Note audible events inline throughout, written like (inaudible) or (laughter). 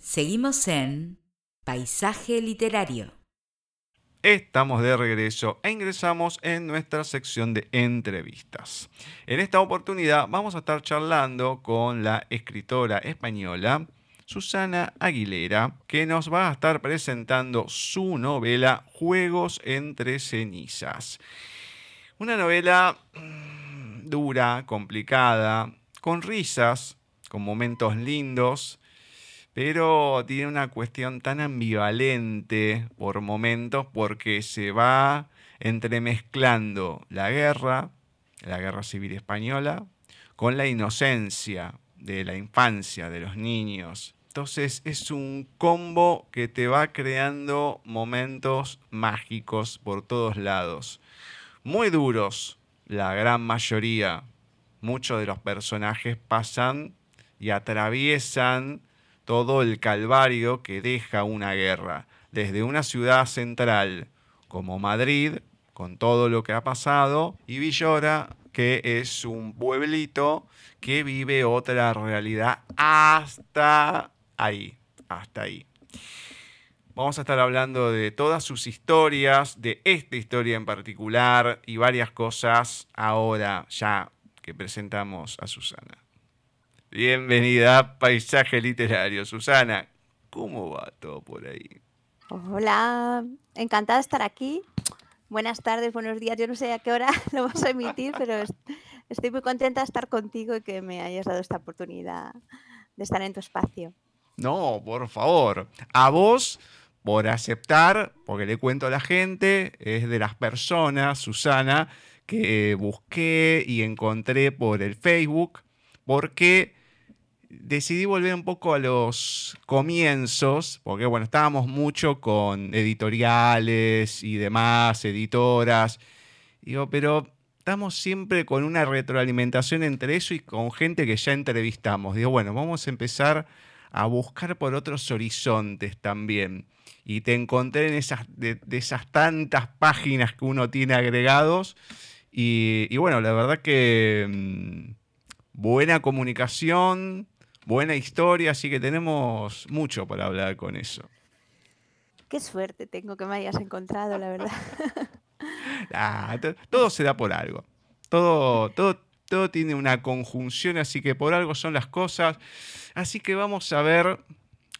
Seguimos en Paisaje Literario. Estamos de regreso e ingresamos en nuestra sección de entrevistas. En esta oportunidad vamos a estar charlando con la escritora española Susana Aguilera, que nos va a estar presentando su novela Juegos entre cenizas. Una novela mm, dura, complicada, con risas, con momentos lindos, pero tiene una cuestión tan ambivalente por momentos porque se va entremezclando la guerra, la guerra civil española, con la inocencia de la infancia de los niños. Entonces es un combo que te va creando momentos mágicos por todos lados. Muy duros, la gran mayoría. Muchos de los personajes pasan y atraviesan todo el calvario que deja una guerra, desde una ciudad central como Madrid, con todo lo que ha pasado, y Villora, que es un pueblito que vive otra realidad hasta ahí, hasta ahí. Vamos a estar hablando de todas sus historias, de esta historia en particular y varias cosas ahora ya que presentamos a Susana. Bienvenida a Paisaje Literario. Susana, ¿cómo va todo por ahí? Hola, encantada de estar aquí. Buenas tardes, buenos días. Yo no sé a qué hora (laughs) lo vas a emitir, pero estoy muy contenta de estar contigo y que me hayas dado esta oportunidad de estar en tu espacio. No, por favor. A vos por aceptar, porque le cuento a la gente, es de las personas, Susana, que busqué y encontré por el Facebook, porque decidí volver un poco a los comienzos, porque bueno, estábamos mucho con editoriales y demás, editoras. Digo, pero estamos siempre con una retroalimentación entre eso y con gente que ya entrevistamos. Digo, bueno, vamos a empezar a buscar por otros horizontes también. Y te encontré en esas, de, esas tantas páginas que uno tiene agregados. Y, bueno, la verdad que mm, buena comunicación, buena historia, así que tenemos mucho para hablar con eso. Qué suerte tengo que me hayas encontrado, la verdad. (laughs) Ah, todo se da por algo. Todo, todo, todo tiene una conjunción, así que por algo son las cosas. Así que vamos a ver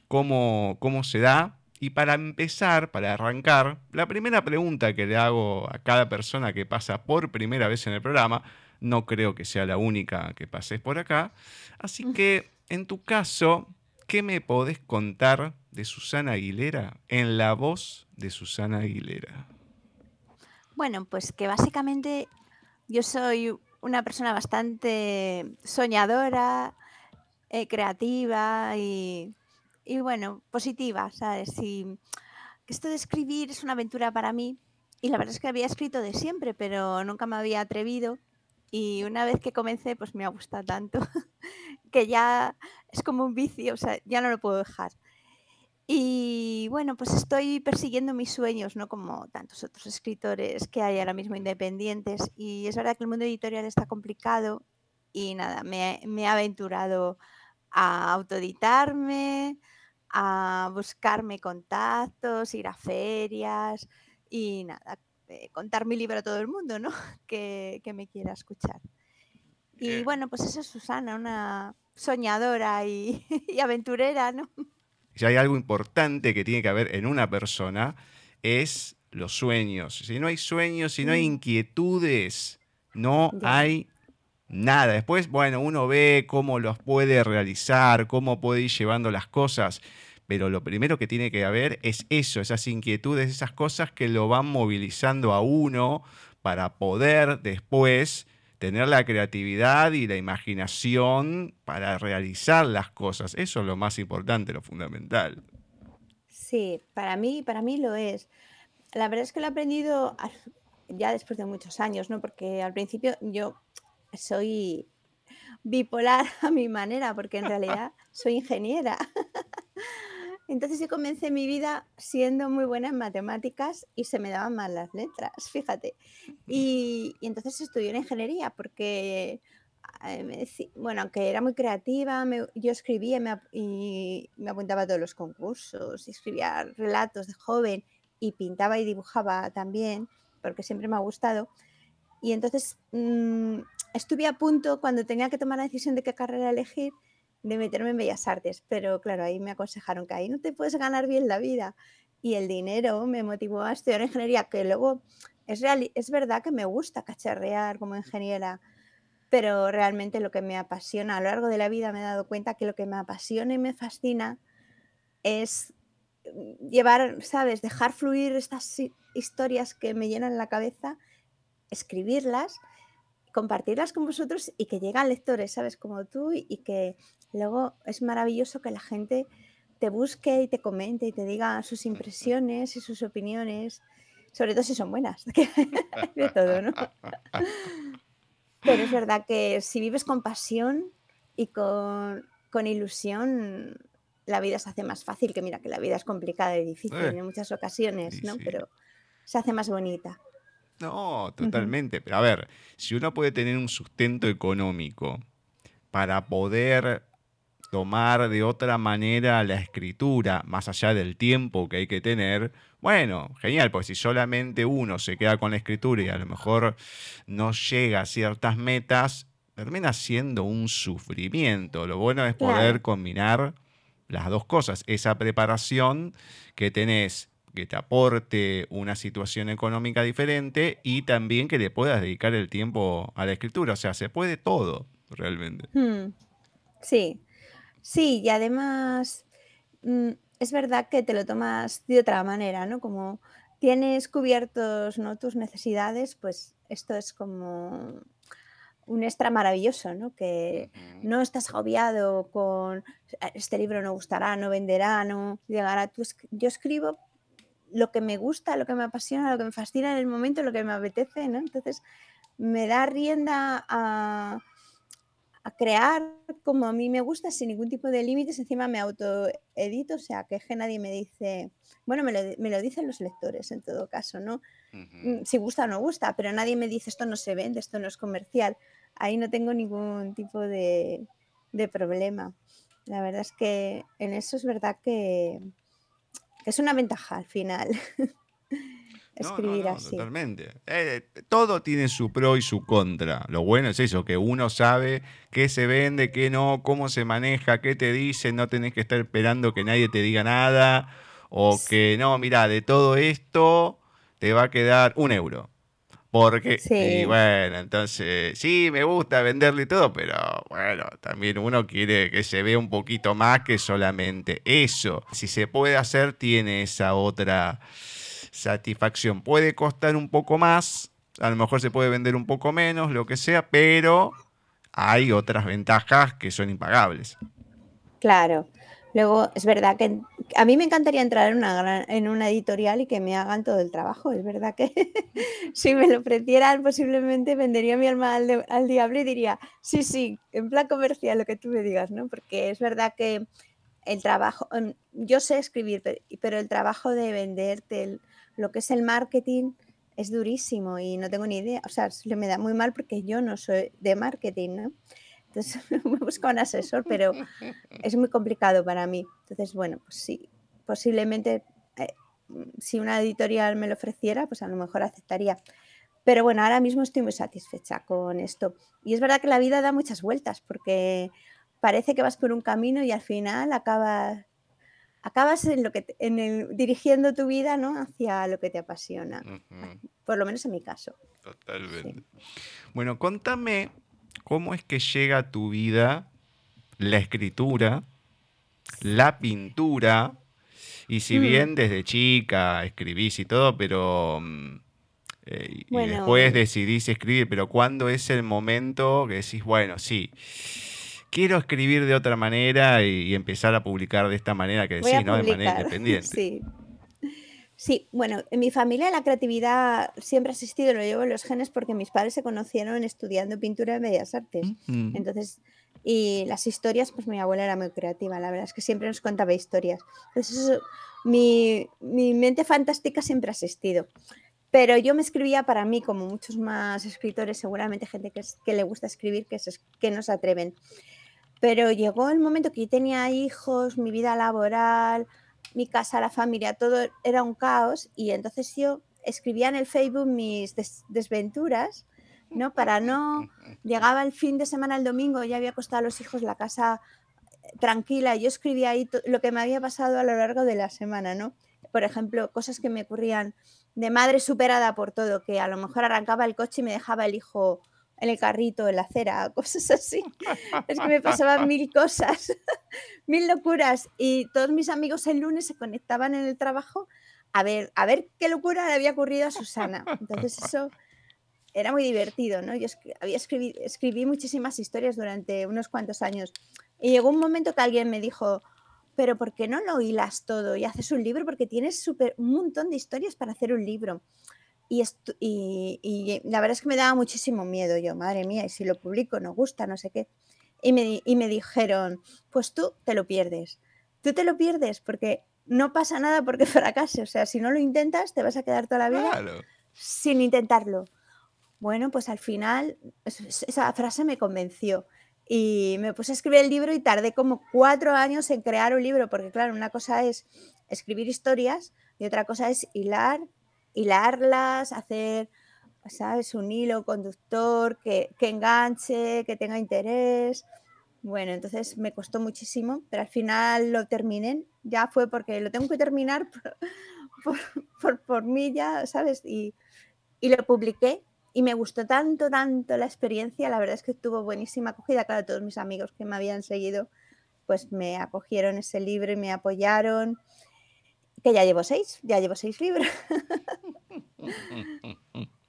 cómo, cómo se da. Y para empezar, para arrancar, la primera pregunta que le hago a cada persona que pasa por primera vez en el programa, no creo que sea la única que pases por acá, así que en tu caso, ¿qué me podés contar de Susana Aguilera en la voz de Susana Aguilera? Bueno, pues que básicamente yo soy una persona bastante soñadora, eh, creativa y, bueno, positiva, ¿sabes? Y esto de escribir es una aventura para mí y la verdad es que había escrito de siempre, pero nunca me había atrevido y una vez que comencé, pues me ha gustado tanto (laughs) que ya es como un vicio, o sea, ya no lo puedo dejar. Y bueno, pues estoy persiguiendo mis sueños, ¿no? Como tantos otros escritores que hay ahora mismo independientes. Y es verdad que el mundo editorial está complicado y nada, me, me he aventurado a autoeditarme, a buscarme contactos, ir a ferias y nada, eh, contar mi libro a todo el mundo, ¿no? (laughs) Que, me quiera escuchar. Y bueno, pues esa es Susana, una soñadora (laughs) y, aventurera, ¿no? Si hay algo importante que tiene que haber en una persona, es los sueños. Si no hay sueños, si no hay mm. inquietudes, no hay nada. Después, bueno, uno ve cómo los puede realizar, cómo puede ir llevando las cosas, pero lo primero que tiene que haber es eso, esas inquietudes, esas cosas que lo van movilizando a uno para poder después tener la creatividad y la imaginación para realizar las cosas. Eso es lo más importante, lo fundamental. Sí, para mí, para mí lo es. La verdad es que lo he aprendido ya después de muchos años, ¿no? Porque al principio yo soy bipolar (laughs) a mi manera, porque en realidad soy ingeniera. (laughs) Entonces yo comencé mi vida siendo muy buena en matemáticas y se me daban mal las letras, fíjate. Y, entonces estudié en ingeniería porque eh, bueno, aunque era muy creativa, yo escribía y me, apuntaba a todos los concursos, escribía relatos de joven y pintaba y dibujaba también, porque siempre me ha gustado. Y entonces mm, estuve a punto, cuando tenía que tomar la decisión de qué carrera elegir, de meterme en Bellas Artes, pero claro, ahí me aconsejaron que ahí no te puedes ganar bien la vida. Y el dinero me motivó a estudiar ingeniería, que luego es, real, es verdad que me gusta cacharrear como ingeniera, pero realmente lo que me apasiona a lo largo de la vida me he dado cuenta que lo que me apasiona y me fascina es mm, llevar, ¿sabes? Dejar fluir estas historias que me llenan la cabeza, escribirlas, compartirlas con vosotros y que llegan lectores, ¿sabes? Como tú y que luego es maravilloso que la gente te busque y te comente y te diga sus impresiones y sus opiniones, sobre todo si son buenas, (laughs) de todo, ¿no? Pero es verdad que si vives con pasión y con, ilusión, la vida se hace más fácil, que mira que la vida es complicada y difícil eh, en muchas ocasiones, ¿no? Pero se hace más bonita. No, totalmente. Pero a ver, si uno puede tener un sustento económico para poder tomar de otra manera la escritura, más allá del tiempo que hay que tener, bueno, genial, pues si solamente uno se queda con la escritura y a lo mejor no llega a ciertas metas, termina siendo un sufrimiento. Lo bueno es poder combinar las dos cosas, esa preparación que tenés que te aporte una situación económica diferente y también que le puedas dedicar el tiempo a la escritura. O sea, se puede todo, realmente. Hmm. Sí, sí, y además mm, es verdad que te lo tomas de otra manera, ¿no? Como tienes cubiertos ¿no? tus necesidades, pues esto es como un extra maravilloso, ¿no? Que no estás agobiado con este libro no gustará, no venderá, no llegará. Tú, yo escribo lo que me gusta, lo que me apasiona, lo que me fascina en el momento, lo que me apetece, ¿no? Entonces me da rienda a, a crear como a mí me gusta, sin ningún tipo de límites. Encima me autoedito, o sea, que, nadie me dice, bueno, me lo, dicen los lectores en todo caso, ¿no? Mm, si gusta o no gusta, pero nadie me dice esto no se vende, esto no es comercial. Ahí no tengo ningún tipo de, de problema. La verdad es que en eso es verdad que, que es una ventaja al final. (laughs) escribir así. Totalmente. Eh, todo tiene su pro y su contra. Lo bueno es eso, que uno sabe qué se vende, qué no, cómo se maneja, qué te dicen, no tenés que estar esperando que nadie te diga nada, o que no, mira, de todo esto te va a quedar un euro. Porque, y bueno, entonces, sí, me gusta venderle todo, pero bueno, también uno quiere que se vea un poquito más que solamente eso. Si se puede hacer, tiene esa otra satisfacción. Puede costar un poco más, a lo mejor se puede vender un poco menos, lo que sea, pero hay otras ventajas que son impagables. Claro. Luego, es verdad que a mí me encantaría entrar en una, en una editorial y que me hagan todo el trabajo. Es verdad que (laughs) si me lo ofrecieran, posiblemente vendería mi alma al, al, diablo y diría, sí, sí, en plan comercial, lo que tú me digas, ¿no? Porque es verdad que el trabajo, em, yo sé escribir, pero el trabajo de venderte, lo que es el marketing, es durísimo y no tengo ni idea. O sea, me da muy mal porque yo no soy de marketing, ¿no? Entonces (laughs) me busco un asesor, pero es muy complicado para mí. Entonces, bueno, pues sí, posiblemente eh, si una editorial me lo ofreciera, pues a lo mejor aceptaría. Pero bueno, ahora mismo estoy muy satisfecha con esto. Y es verdad que la vida da muchas vueltas porque parece que vas por un camino y al final acabas, acabas en lo que en el, dirigiendo tu vida ¿no? hacia lo que te apasiona. Por lo menos en mi caso. Totalmente. Bueno, contame cómo es que llega a tu vida la escritura, la pintura, y si mm. bien desde chica escribís y todo, pero... Mm, eh, y después decidís escribir, pero ¿cuándo es el momento que decís, bueno, sí, quiero escribir de otra manera y, empezar a publicar de esta manera que decís, ¿no? De manera independiente. (laughs) Sí. Sí, bueno, en mi familia la creatividad siempre ha existido, lo llevo en los genes porque mis padres se conocieron estudiando pintura de Bellas Artes. Mm. Entonces, y las historias, pues mi abuela era muy creativa, la verdad es que siempre nos contaba historias. Entonces, mi, mi mente fantástica siempre ha existido. Pero yo me escribía para mí, como muchos más escritores, seguramente gente que, que le gusta escribir, que, que no se atreven. Pero llegó el momento que yo tenía hijos, mi vida laboral, mi casa, la familia, todo era un caos y entonces yo escribía en el Facebook mis desventuras, ¿no? Para no, (laughs) llegaba el fin de semana, el domingo, ya había acostado a los hijos la casa eh, tranquila, yo escribía ahí lo que me había pasado a lo largo de la semana, ¿no? Por ejemplo, cosas que me ocurrían de madre superada por todo, que a lo mejor arrancaba el coche y me dejaba el hijo en el carrito, en la acera, (laughs) cosas así. Es que me pasaban mil cosas, (laughs) mil locuras. Y todos mis amigos el lunes se conectaban en el trabajo a ver, a ver qué locura le había ocurrido a Susana. Entonces eso era muy divertido, ¿no? Yo había escribí, escribí muchísimas historias durante unos cuantos años. Y llegó un momento que alguien me dijo, pero ¿por qué no lo hilas todo y haces un libro? Porque tienes super, un montón de historias para hacer un libro. Y, y, la verdad es que me daba muchísimo miedo yo, madre mía, y si lo publico no gusta, no sé qué. Y me, y me dijeron, pues tú te lo pierdes. Tú te lo pierdes porque no pasa nada porque (laughs) fracase. O sea, si no lo intentas, te vas a quedar toda la vida sin intentarlo. Bueno, pues al final esa frase me convenció y me puse a escribir el libro y tardé como cuatro años en crear un libro, porque claro, una cosa es escribir historias y otra cosa es hilar hilarlas, hacer, ¿sabes? Un hilo conductor que, enganche, que tenga interés. Bueno, entonces me costó muchísimo, pero al final lo terminé. Ya fue porque lo tengo que terminar por, (laughs) por, mí ya, ¿sabes? Y, y, lo publiqué y me gustó tanto, tanto la experiencia. La verdad es que tuvo buenísima acogida. Claro, todos mis amigos que me habían seguido, pues me acogieron ese libro y me apoyaron que ya llevo seis, ya llevo seis libros. (laughs)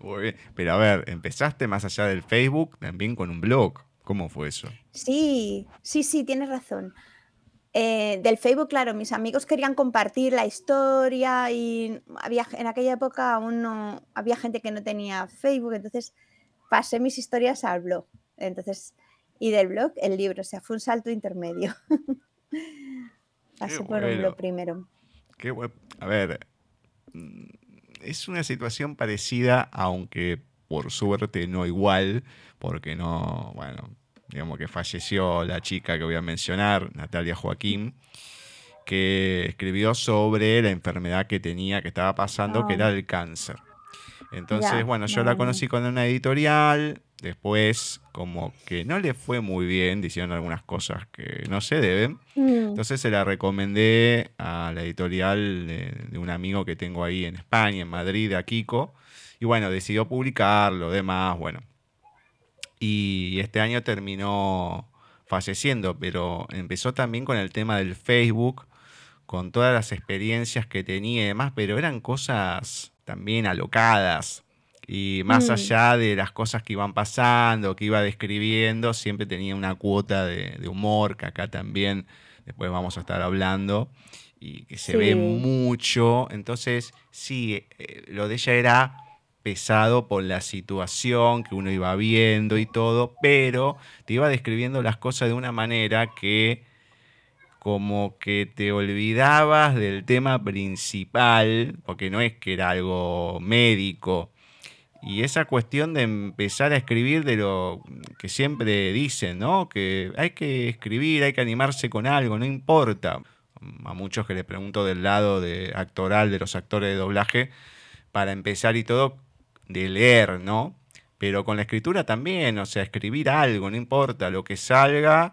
Muy bien. Pero a ver, empezaste más allá del Facebook también con un blog. ¿Cómo fue eso? Sí, sí, sí, tienes razón. Eh, del Facebook, claro, mis amigos querían compartir la historia y había en aquella época aún no había gente que no tenía Facebook, entonces pasé mis historias al blog. Entonces, y del blog el libro, o sea, fue un salto intermedio. (laughs) Pasé por un blog primero a ver, mm, es una situación parecida, aunque por suerte no igual, porque no, bueno, digamos que falleció la chica que voy a mencionar, Natalia Joaquín, que escribió sobre la enfermedad que tenía, que estaba pasando, que era el cáncer. Entonces, bueno, yo la conocí con una editorial, Después, como que no le fue muy bien, diciendo algunas cosas que no se deben. Mm. Entonces se la recomendé a la editorial de, un amigo que tengo ahí en España, en Madrid, a Kiko. Y bueno, decidió publicarlo, demás, bueno. Y este año terminó falleciendo, pero empezó también con el tema del Facebook, con todas las experiencias que tenía y demás, pero eran cosas también alocadas, y más mm. allá de las cosas que iban pasando, que iba describiendo, siempre tenía una cuota de, humor, que acá también después vamos a estar hablando, y que se ve mucho. Entonces, sí, eh, lo de ella era pesado por la situación que uno iba viendo y todo, pero te iba describiendo las cosas de una manera que como que te olvidabas del tema principal, porque no es que era algo médico, y esa cuestión de empezar a escribir de lo que siempre dicen, ¿no? Que hay que escribir, hay que animarse con algo, no importa. A muchos que les pregunto del lado de actoral de los actores de doblaje, para empezar y todo, de leer, ¿no? Pero con la escritura también, o sea, escribir algo, no importa lo que salga,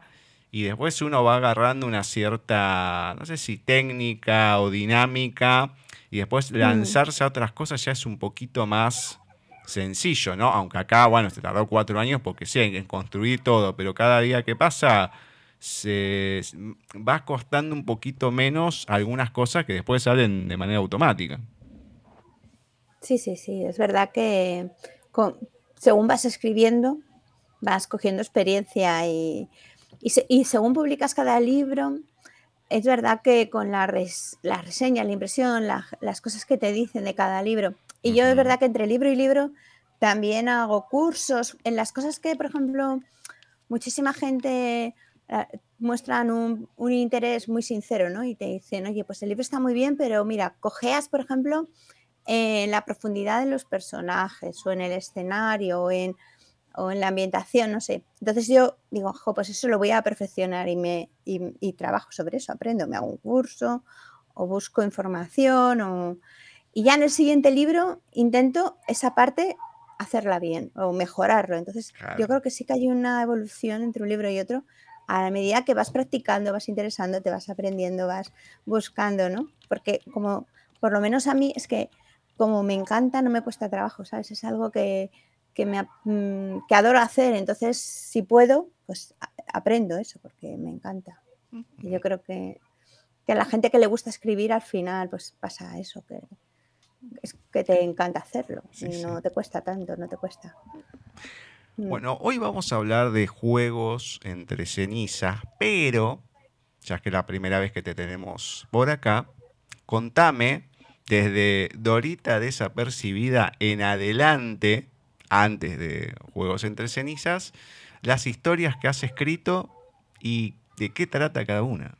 y después uno va agarrando una cierta, no sé si técnica o dinámica, y después mm. lanzarse a otras cosas ya es un poquito más sencillo, ¿no? Aunque acá, bueno, se tardó cuatro años porque sí, en construir todo, pero cada día que pasa se va costando un poquito menos algunas cosas que después salen de manera automática. Sí, sí, sí, es verdad que según vas escribiendo, vas cogiendo experiencia y, y, según publicas cada libro, es verdad que con la, la reseña, la impresión, las cosas que te dicen de cada libro, y yo es verdad que entre libro y libro también hago cursos. En las cosas que, por ejemplo, muchísima gente eh, muestran un, interés muy sincero, ¿no? Y te dicen, oye, pues el libro está muy bien, pero mira, cojeas, por ejemplo, en la profundidad de los personajes o en el escenario o en, o en la ambientación, no sé. Entonces yo digo, jo, pues eso lo voy a perfeccionar y, me, y, trabajo sobre eso, aprendo, me hago un curso o busco información o... Y ya en el siguiente libro intento esa parte hacerla bien o mejorarlo. Entonces yo creo que sí que hay una evolución entre un libro y otro a medida que vas practicando, vas interesando, te vas aprendiendo, vas buscando, ¿no? Porque como, por lo menos a mí es que como me encanta, no me cuesta trabajo, ¿sabes? Es algo que, me, mm, que adoro hacer, entonces si puedo, pues aprendo eso, porque me encanta. Y yo creo que, que a la gente que le gusta escribir al final, pues pasa eso, que, es que te encanta hacerlo y no te cuesta tanto, no te cuesta. Mm. Bueno, hoy vamos a hablar de juegos entre cenizas, pero ya que es la primera vez que te tenemos por acá, contame desde Dorita desapercibida en adelante, antes de Juegos entre cenizas, las historias que has escrito y de qué trata cada una.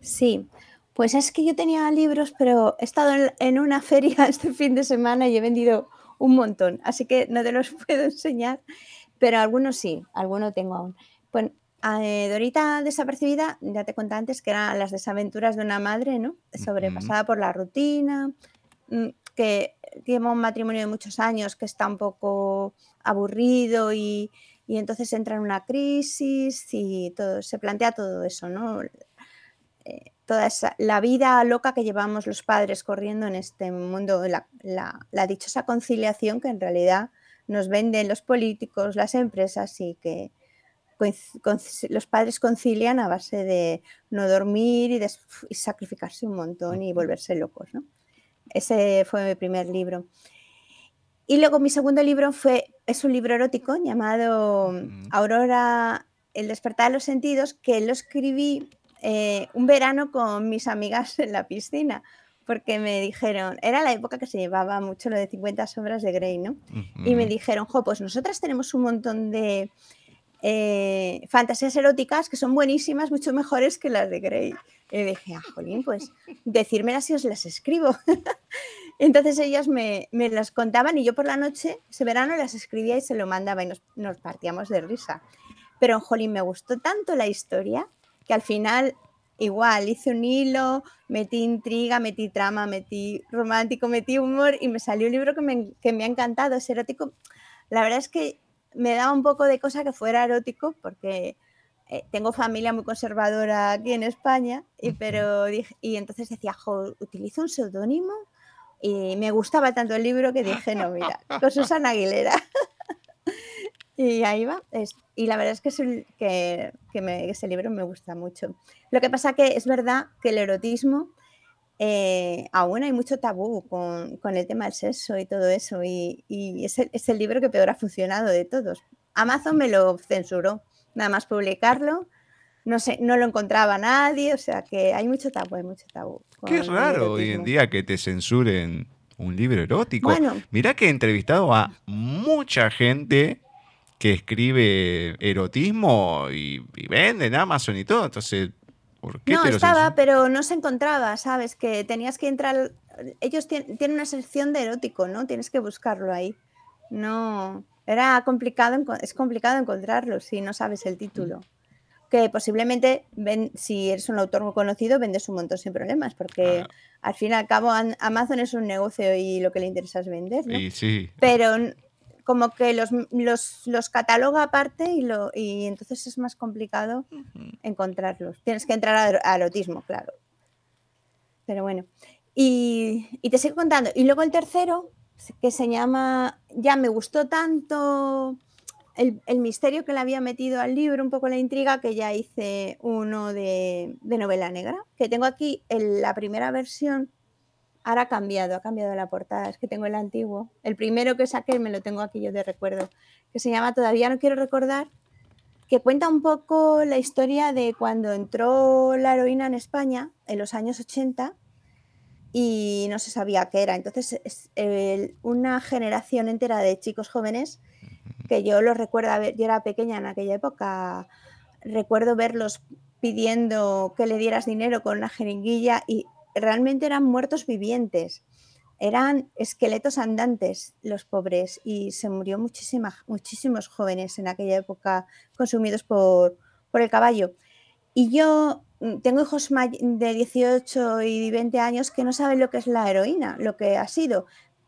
Sí, pues es que yo tenía libros, pero he estado en, una (laughs) feria este fin de semana y he vendido un montón, así que no te los (laughs) puedo enseñar, pero algunos sí, algunos tengo aún. Pues eh, Dorita desapercibida, ya te conté antes que eran las desaventuras de una madre, ¿no? Sobrepasada por la rutina, mm, que lleva un matrimonio de muchos años que está un poco aburrido y, entonces entra en una crisis y todo, se plantea todo eso, ¿no? Eh, toda esa, la vida loca que llevamos los padres corriendo en este mundo, la, la dichosa conciliación que en realidad nos venden los políticos, las empresas y que, los padres concilian a base de no dormir y, sacrificarse un montón y volverse locos. Ese fue mi primer libro. Y luego mi segundo libro fue, es un libro erótico llamado Aurora, el despertar de los sentidos, que lo escribí eh, un verano con mis amigas en la piscina, porque me dijeron, era la época que se llevaba mucho lo de 50 sombras de Grey, ¿no? Y me dijeron, jo, pues nosotras tenemos un montón de eh, fantasías eróticas que son buenísimas, mucho mejores que las de Grey. Y dije, ah, jolín, pues decírmelas si os las escribo. (laughs) Entonces ellas me, las contaban y yo por la noche, ese verano, las escribía y se lo mandaba y nos, partíamos de risa. Pero, jolín, me gustó tanto la historia que al final igual hice un hilo, metí intriga, metí trama, metí romántico, metí humor y me salió un libro que me, que me ha encantado, es erótico. La verdad es que me daba un poco de cosa que fuera erótico porque eh, tengo familia muy conservadora aquí en España y, pero, y entonces decía, jo, utilizo un seudónimo y me gustaba tanto el libro que dije, no, mira, con Susana Aguilera. (laughs) y ahí va. y la verdad es que, que, que ese libro me gusta mucho. Lo que pasa que es verdad que el erotismo eh, aún hay mucho tabú con, el tema del sexo y todo eso, y, es, el, libro que peor ha funcionado de todos. Amazon me lo censuró, nada más publicarlo, no sé, no lo encontraba nadie, o sea que hay mucho tabú, hay mucho tabú. Qué raro hoy en día que te censuren un libro erótico. Bueno, Mirá que he entrevistado a mucha gente que escribe erotismo y, y vende en Amazon y todo, entonces no, estaba, pero no se encontraba, ¿sabes? Que tenías que entrar. Ellos tienen una sección de erótico, ¿no? Tienes que buscarlo ahí. No. Era complicado, es complicado encontrarlo si no sabes el título. Que posiblemente, ven, si eres un autor muy conocido, vendes un montón sin problemas, porque al fin y al cabo Amazon es un negocio y lo que le interesa es vender. ¿no? Sí, sí. Pero como que los, los, cataloga aparte y, lo, y entonces es más complicado encontrarlos. Tienes que entrar al erotismo, claro. Pero bueno. Y, te sigo contando. Y luego el tercero, que se llama, ya me gustó tanto el, misterio que le había metido al libro, un poco la intriga, que ya hice uno de, novela negra, que tengo aquí la primera versión Ahora ha cambiado, ha cambiado la portada, es que tengo el antiguo. El primero que saqué me lo tengo aquí yo de recuerdo, que se llama Todavía no quiero recordar, que cuenta un poco la historia de cuando entró la heroína en España en los años 80 y no se sabía qué era. Entonces, es una generación entera de chicos jóvenes que yo los recuerdo, yo era pequeña en aquella época, recuerdo verlos pidiendo que le dieras dinero con una jeringuilla y realmente eran muertos vivientes, eran esqueletos andantes los pobres y se murió muchísimos jóvenes en aquella época consumidos por, por el caballo. Y yo mm, tengo hijos de 18 y 20 años que no saben lo que es la heroína, lo que ha sido.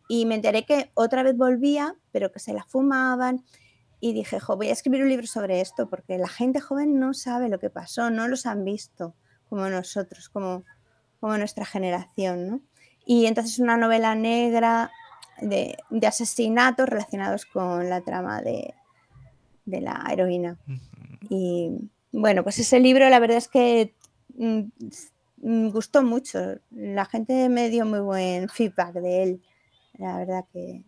Y me enteré que otra vez volvía, pero que se la fumaban. Y dije, jo, voy a escribir un libro sobre esto, porque la gente joven no sabe lo que pasó, no los han visto como nosotros, como, como nuestra generación. ¿no? Y entonces una novela negra de, asesinatos relacionados con la trama de, de la heroína. Y bueno, pues ese libro la verdad es que mm, mm, gustó mucho. La gente me dio muy buen feedback de él. La verdad que...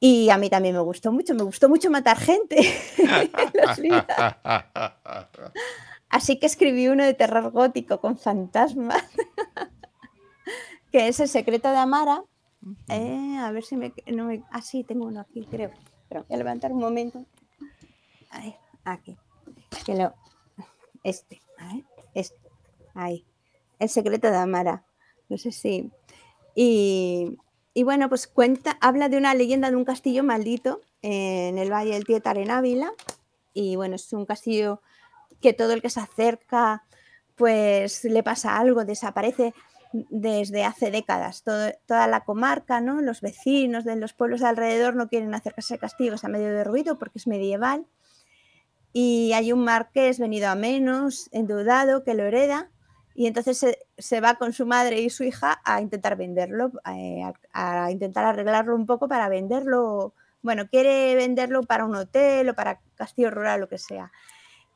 Y a mí también me gustó mucho, me gustó mucho matar gente (laughs) (laughs) Así que escribí uno de terror gótico con fantasmas, (laughs) que es El secreto de Amara. Eh, a ver si me... No ah, sí, tengo uno aquí, creo. Pero voy a levantar un momento. Ahí, aquí. Que lo... Este, este. Ahí. El secreto de Amara. No sé si... Y, y bueno, pues cuenta, habla de una leyenda de un castillo maldito en el Valle del Tietar en Ávila. Y bueno, es un castillo que todo el que se acerca, pues le pasa algo, desaparece desde hace décadas. toda la comarca, ¿no? los vecinos de los pueblos de alrededor no quieren acercarse al castillo, está medio de ruido porque es medieval. Y hay un marqués venido a menos, endeudado, que lo hereda y entonces se, va con su madre y su hija a intentar venderlo, eh, a, intentar arreglarlo un poco para venderlo. Bueno, quiere venderlo para un hotel o para castillo rural, lo que sea.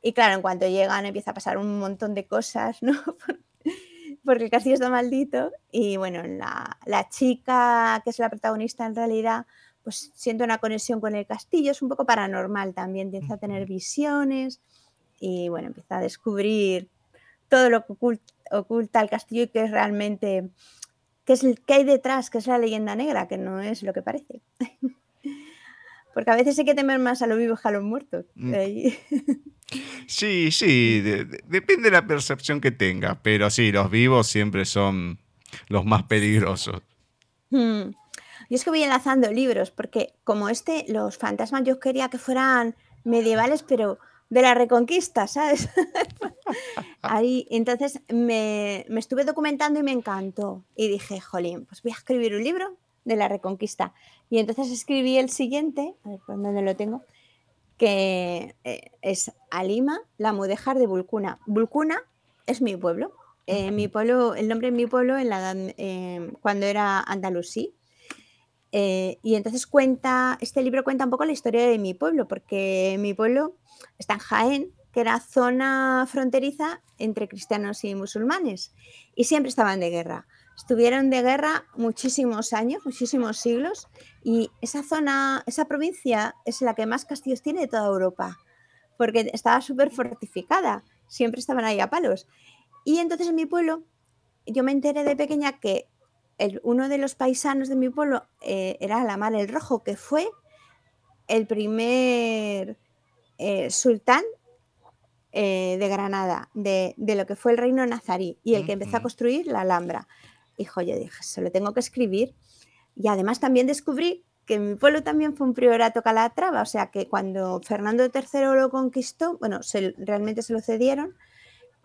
Y claro, en cuanto llegan empieza a pasar un montón de cosas, ¿no? (laughs) Porque el castillo está maldito. Y bueno, la, la chica que es la protagonista en realidad, pues siente una conexión con el castillo, es un poco paranormal también, empieza a tener visiones y bueno, empieza a descubrir todo lo que oculta, el castillo y que es realmente, qué es el que hay detrás, que es la leyenda negra, que no es lo que parece. (laughs) Porque a veces hay que temer más a los vivos que a los muertos. Mm. (laughs) Sí, sí, depende de la percepción que tenga, pero sí, los vivos siempre son los más peligrosos. Mm. Y es que voy enlazando libros, porque como este, los fantasmas yo quería que fueran medievales, pero de la reconquista, ¿sabes? (laughs) Ahí, entonces me, estuve documentando y me encantó. Y dije, jolín, pues voy a escribir un libro de la reconquista. Y entonces escribí el siguiente, a ver por dónde lo tengo, que eh, es Alima, la mudéjar de Bulcuna. Bulcuna es mi pueblo. Eh, mi pueblo, el nombre de mi pueblo en la, eh, cuando era andalusí. y entonces cuenta, este libro cuenta un poco la historia de mi pueblo, porque mi pueblo está en Jaén, que era zona fronteriza entre cristianos y musulmanes, y siempre estaban de guerra. Estuvieron de guerra muchísimos años, muchísimos siglos, y esa zona, esa provincia es la que más castillos tiene de toda Europa, porque estaba súper fortificada, siempre estaban ahí a palos. Y entonces en mi pueblo, yo me enteré de pequeña que uno de los paisanos de mi pueblo eh, era Alamar el Rojo, que fue el primer eh, sultán eh, de Granada, de, lo que fue el reino nazarí, y el que empezó a construir la Alhambra. Hijo, yo dije, se lo tengo que escribir. Y además también descubrí que mi pueblo también fue un priorato calatrava, o sea que cuando Fernando III lo conquistó, bueno, realmente se lo cedieron,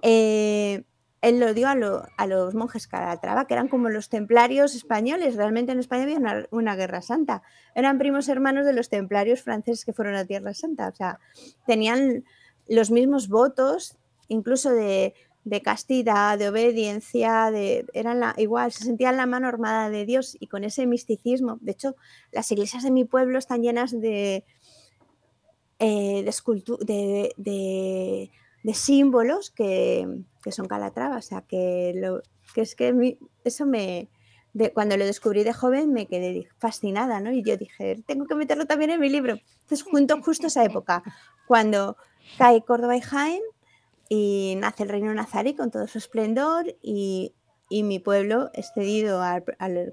eh, él lo dio a, los monjes Calatrava, que eran como los templarios españoles. Realmente en España había una, guerra santa. Eran primos hermanos de los templarios franceses que fueron a Tierra Santa. O sea, tenían los mismos votos, incluso de, castidad, de obediencia, de, eran la, igual, se sentían la mano armada de Dios y con ese misticismo. De hecho, las iglesias de mi pueblo están llenas de, eh, de, de, de símbolos que, que son Calatrava, o sea, que, lo, que es que eso me, de, cuando lo descubrí de joven me quedé fascinada, ¿no? Y yo dije, tengo que meterlo también en mi libro. Entonces, junto justo esa época, cuando cae Córdoba y Jaén y nace el reino nazarí con todo su esplendor y, y mi pueblo es cedido al,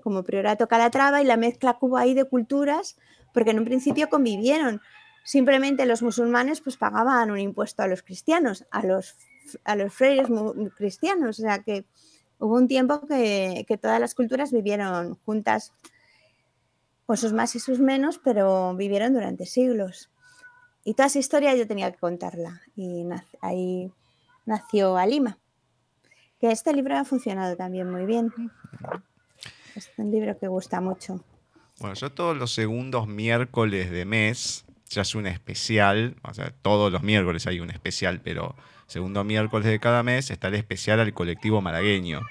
como priorato Calatrava y la mezcla que hubo ahí de culturas, porque en un principio convivieron. Simplemente los musulmanes pues pagaban un impuesto a los cristianos, a los a los frailes cristianos, o sea que, hubo un tiempo que, que todas las culturas vivieron juntas con sus más y sus menos, pero vivieron durante siglos. Y toda esa historia yo tenía que contarla. Y ahí nació Alima. Que este libro ha funcionado también muy bien. Es un libro que gusta mucho. Bueno, yo todos los segundos miércoles de mes, ya es un especial, o sea, todos los miércoles hay un especial, pero segundo miércoles de cada mes está el especial al colectivo malagueño.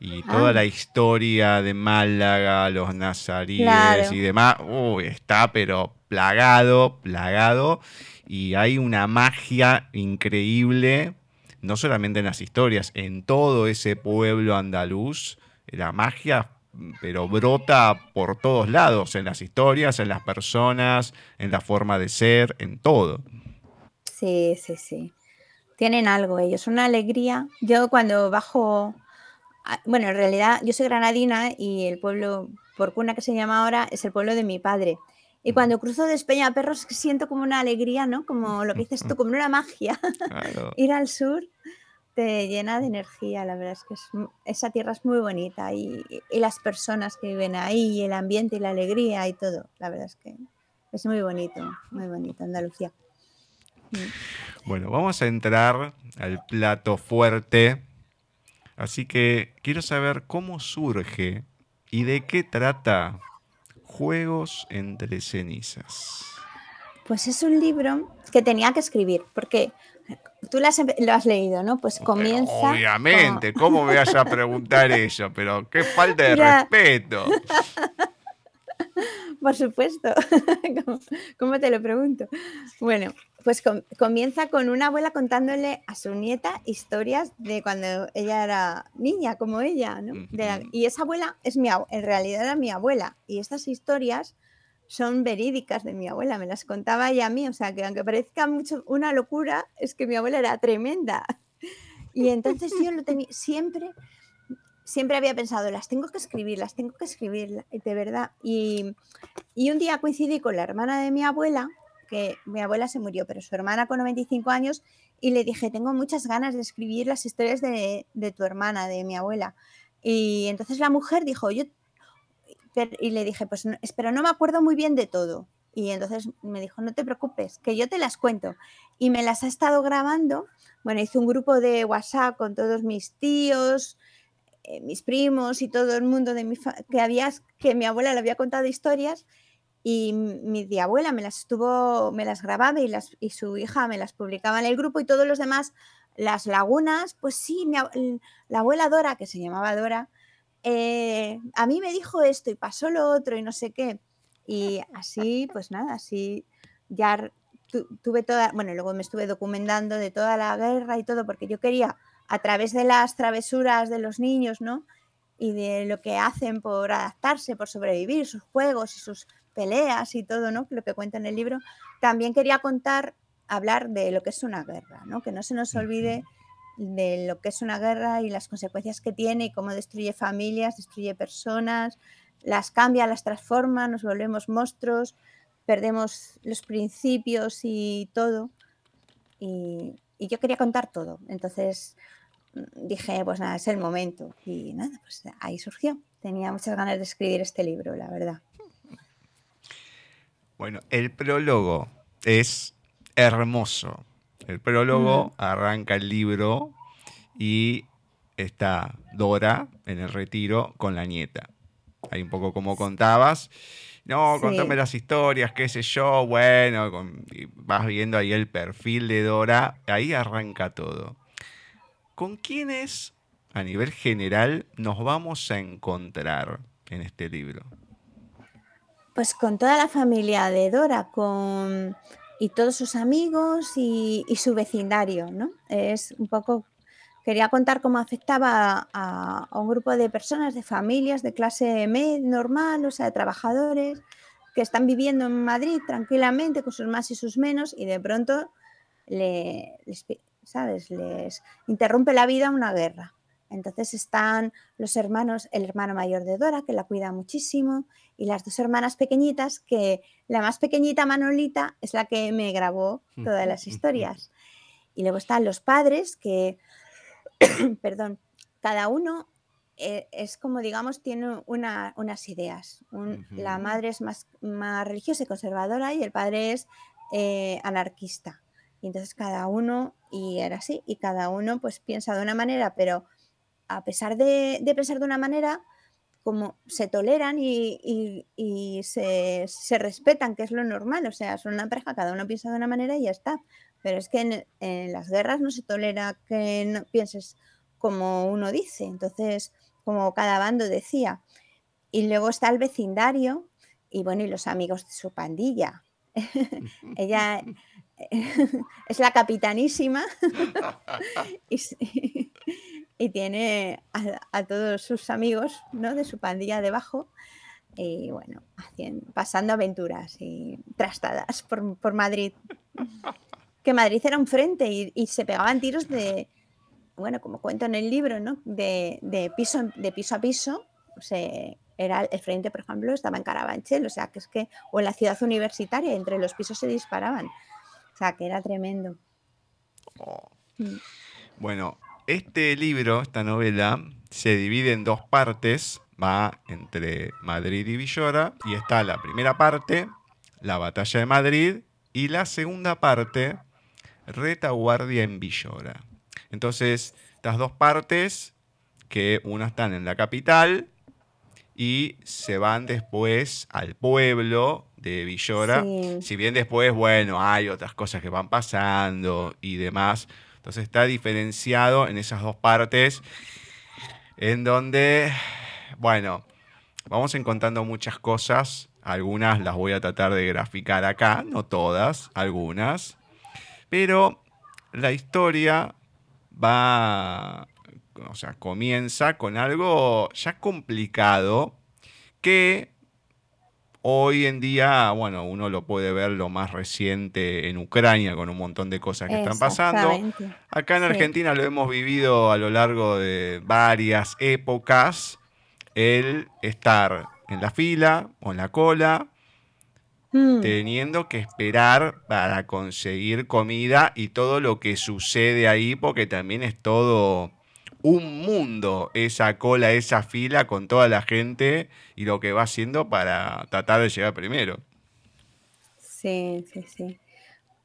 Y toda ah. la historia de Málaga, los nazaríes y demás, uy, está pero plagado, plagado. Y hay una magia increíble, no solamente en las historias, en todo ese pueblo andaluz. La magia pero brota por todos lados, en las historias, en las personas, en la forma de ser, en todo. Sí, sí, sí. Tienen algo ellos, una alegría. Yo cuando bajo, bueno, en realidad yo soy granadina y el pueblo por cuna que se llama ahora es el pueblo de mi padre. Y cuando cruzo de Espeña Perros siento como una alegría, ¿no? Como lo que dices tú, como una magia. (laughs) Ir al sur te llena de energía, la verdad es que esa tierra es muy bonita y, las personas que viven ahí, y el ambiente y la alegría y todo, la verdad es que es muy bonito, muy bonito Andalucía. Mm. Bueno, vamos a entrar al plato fuerte, así que quiero saber cómo surge y de qué trata Juegos entre cenizas. Pues es un libro que tenía que escribir, porque Tú lo has leído, ¿no? Pues comienza. obviamente, ¿cómo me vas a preguntar eso? Pero qué falta de (laughs) respeto. (laughs) Por supuesto. (laughs) ¿Cómo, te lo pregunto? Bueno, pues comienza con una abuela contándole a su nieta historias de cuando ella era niña, como ella, ¿no? y esa abuela es mi en realidad era mi abuela. Y estas historias son verídicas de mi abuela, me las contaba ella a mí, o sea que aunque parezca mucho una locura, es que mi abuela era tremenda. (laughs) Y entonces yo lo tenía, siempre, siempre había pensado, las tengo que escribir, las tengo que escribir, de verdad. Y, un día coincidí con la hermana de mi abuela, mi abuela se murió, pero su hermana con 95 años, y le dije, tengo muchas ganas de escribir las historias de, de tu hermana, de mi abuela. Y entonces la mujer dijo, yo y le dije, pues pero no me acuerdo muy bien de todo. Y entonces me dijo, no te preocupes, que yo te las cuento. Y me las ha estado grabando. Bueno, hice un grupo de WhatsApp con todos mis tíos, eh, mis primos y todo el mundo de mi que había, que mi abuela le había contado historias y mi tía abuela me las estuvo, me las grababa y, las, y su hija me las publicaba en el grupo y todos los demás, las lagunas, pues sí, la abuela Dora, que se llamaba Dora, eh, a mí me dijo esto y pasó lo otro y no sé qué. Y así, pues nada, así ya tuve toda, bueno, luego me estuve documentando de toda la guerra y todo, porque yo quería, a través de las travesuras de los niños, ¿no? Y de lo que hacen por adaptarse, por sobrevivir, sus juegos y sus peleas y todo, ¿no? Lo que cuenta en el libro, también quería contar, hablar de lo que es una guerra, ¿no? Que no se nos olvide de lo que es una guerra y las consecuencias que tiene y cómo destruye familias, destruye personas, las cambia, las transforma, nos volvemos monstruos, perdemos los principios y todo. Y, yo quería contar todo. Entonces mm, dije, pues nada, es el momento. Y nada, pues ahí surgió. Tenía muchas ganas de escribir este libro, la verdad. Bueno, el prólogo es hermoso. El prólogo arranca el libro y está Dora en el retiro con la nieta. Ahí un poco como contabas. No, contame las historias, qué sé yo, bueno, vas viendo ahí el perfil de Dora, ahí arranca todo. ¿Con quiénes, a nivel general, nos vamos a encontrar en este libro? Pues con toda la familia de Dora, con y todos sus amigos y, su vecindario, ¿no? Es un poco, quería contar cómo afectaba a, un grupo de personas, de familias de clase media, normal, o sea, de trabajadores que están viviendo en Madrid tranquilamente con sus más y sus menos y de pronto les, ¿sabes? les interrumpe la vida una guerra. Entonces están los hermanos, el hermano mayor de Dora, que la cuida muchísimo, y las dos hermanas pequeñitas, que la más pequeñita, Manolita, es la que me grabó todas las historias. Y luego están los padres, que, (clears throat) perdón, cada uno eh, es como, digamos, tiene una- unas ideas. Un- la madre es más, más religiosa y conservadora y el padre es eh, anarquista. Y entonces cada uno, y era así, y cada uno pues piensa de una manera, pero a pesar de, de pensar de una manera, como se toleran y, y- y se, se respetan, que es lo normal. O sea, son una pareja, cada uno piensa de una manera y ya está. Pero es que en, en las guerras no se tolera que no pienses como uno dice. Entonces, como cada bando decía. Y luego está el vecindario y bueno, y los amigos de su pandilla. (laughs) Ella (laughs) (laughs) es la capitanísima y, y tiene a, a todos sus amigos ¿no? de su pandilla debajo y bueno, hacien- pasando aventuras y trastadas por, por Madrid. Que Madrid era un frente y, y se pegaban tiros de, bueno, como cuento en el libro, ¿no? De, de piso, de piso a piso. Se, era el frente, por ejemplo, estaba en Carabanchel, o sea, que es que, o en la ciudad universitaria, entre los pisos se disparaban. O sea, que era tremendo. Oh. Mm. Bueno, este libro, esta novela, se divide en dos partes, va entre Madrid y Villora, y está la primera parte, la batalla de Madrid, y la segunda parte, retaguardia en Villora. Entonces, estas dos partes, que una están en la capital y se van después al pueblo de Villora. Sí. Si bien después, bueno, hay otras cosas que van pasando y demás. Entonces está diferenciado en esas dos partes en donde, bueno, vamos encontrando muchas cosas. Algunas las voy a tratar de graficar acá, no todas, algunas. Pero la historia va, o sea, comienza con algo ya complicado que hoy en día, bueno, uno lo puede ver lo más reciente en Ucrania con un montón de cosas que están pasando. Acá en Sí. Argentina lo hemos vivido a lo largo de varias épocas, el estar en la fila o en la cola, Mm. teniendo que esperar para conseguir comida y todo lo que sucede ahí, porque también es todo un mundo esa cola, esa fila con toda la gente y lo que va haciendo para tratar de llegar primero. Sí, sí, sí.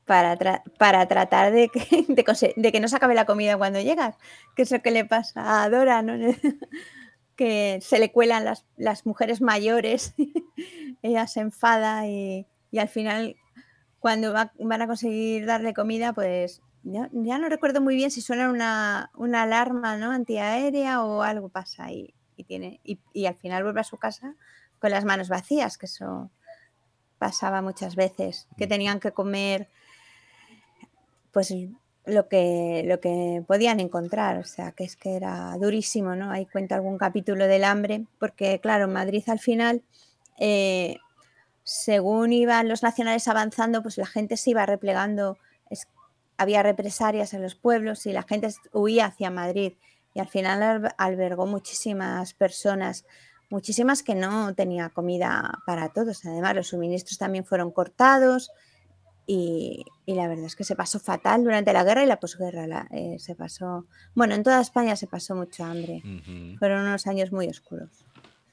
Para, para tratar de que, (laughs) de, de que no se acabe la comida cuando llegas, que es lo que le pasa a Dora, ¿no? (laughs) que se le cuelan las, las mujeres mayores, (laughs) ella se enfada y, y al final cuando va- van a conseguir darle comida, pues ya, ya no recuerdo muy bien si suena una, una alarma ¿no? antiaérea o algo pasa y, y tiene, y, y al final vuelve a su casa con las manos vacías, que eso pasaba muchas veces, que tenían que comer pues lo que, lo que podían encontrar, o sea, que es que era durísimo, ¿no? Ahí cuenta algún capítulo del hambre, porque claro, en Madrid al final, eh, según iban los nacionales avanzando, pues la gente se iba replegando, había represalias en los pueblos y la gente huía hacia Madrid y al final alb- albergó muchísimas personas, muchísimas que no tenía comida para todos, además los suministros también fueron cortados y, y la verdad es que se pasó fatal durante la guerra y la posguerra. la- eh, se pasó, bueno, en toda España se pasó mucho hambre. Ujú. Fueron unos años muy oscuros.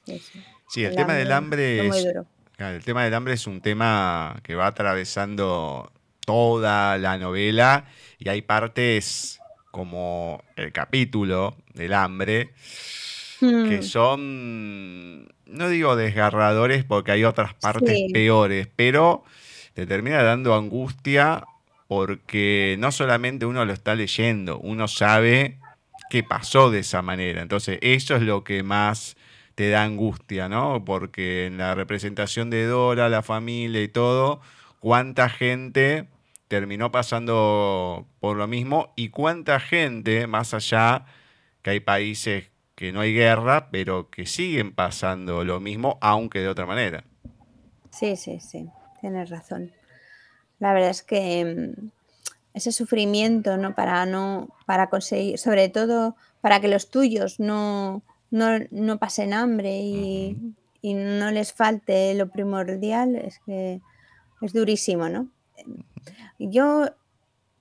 Sí, sí. Sí, el tema del hambre fue muy es, duro. Claro, el tema del hambre es un tema que va atravesando toda la novela y hay partes como el capítulo del hambre que Mm, son, no digo desgarradores porque hay otras partes Sí. peores, pero te termina dando angustia porque no solamente uno lo está leyendo, uno sabe que pasó de esa manera. Entonces, eso es lo que más te da angustia, ¿no? Porque en la representación de Dora, la familia y todo, cuánta gente terminó pasando por lo mismo y cuánta gente, más allá que hay países que no hay guerra, pero que siguen pasando lo mismo, aunque de otra manera. Sí, sí, sí, tienes razón. La verdad es que mm, ese sufrimiento, ¿no? Para no, para conseguir, sobre todo para que los tuyos no, no, no pasen hambre y, y no les falte lo primordial, es que es durísimo, ¿no? Yo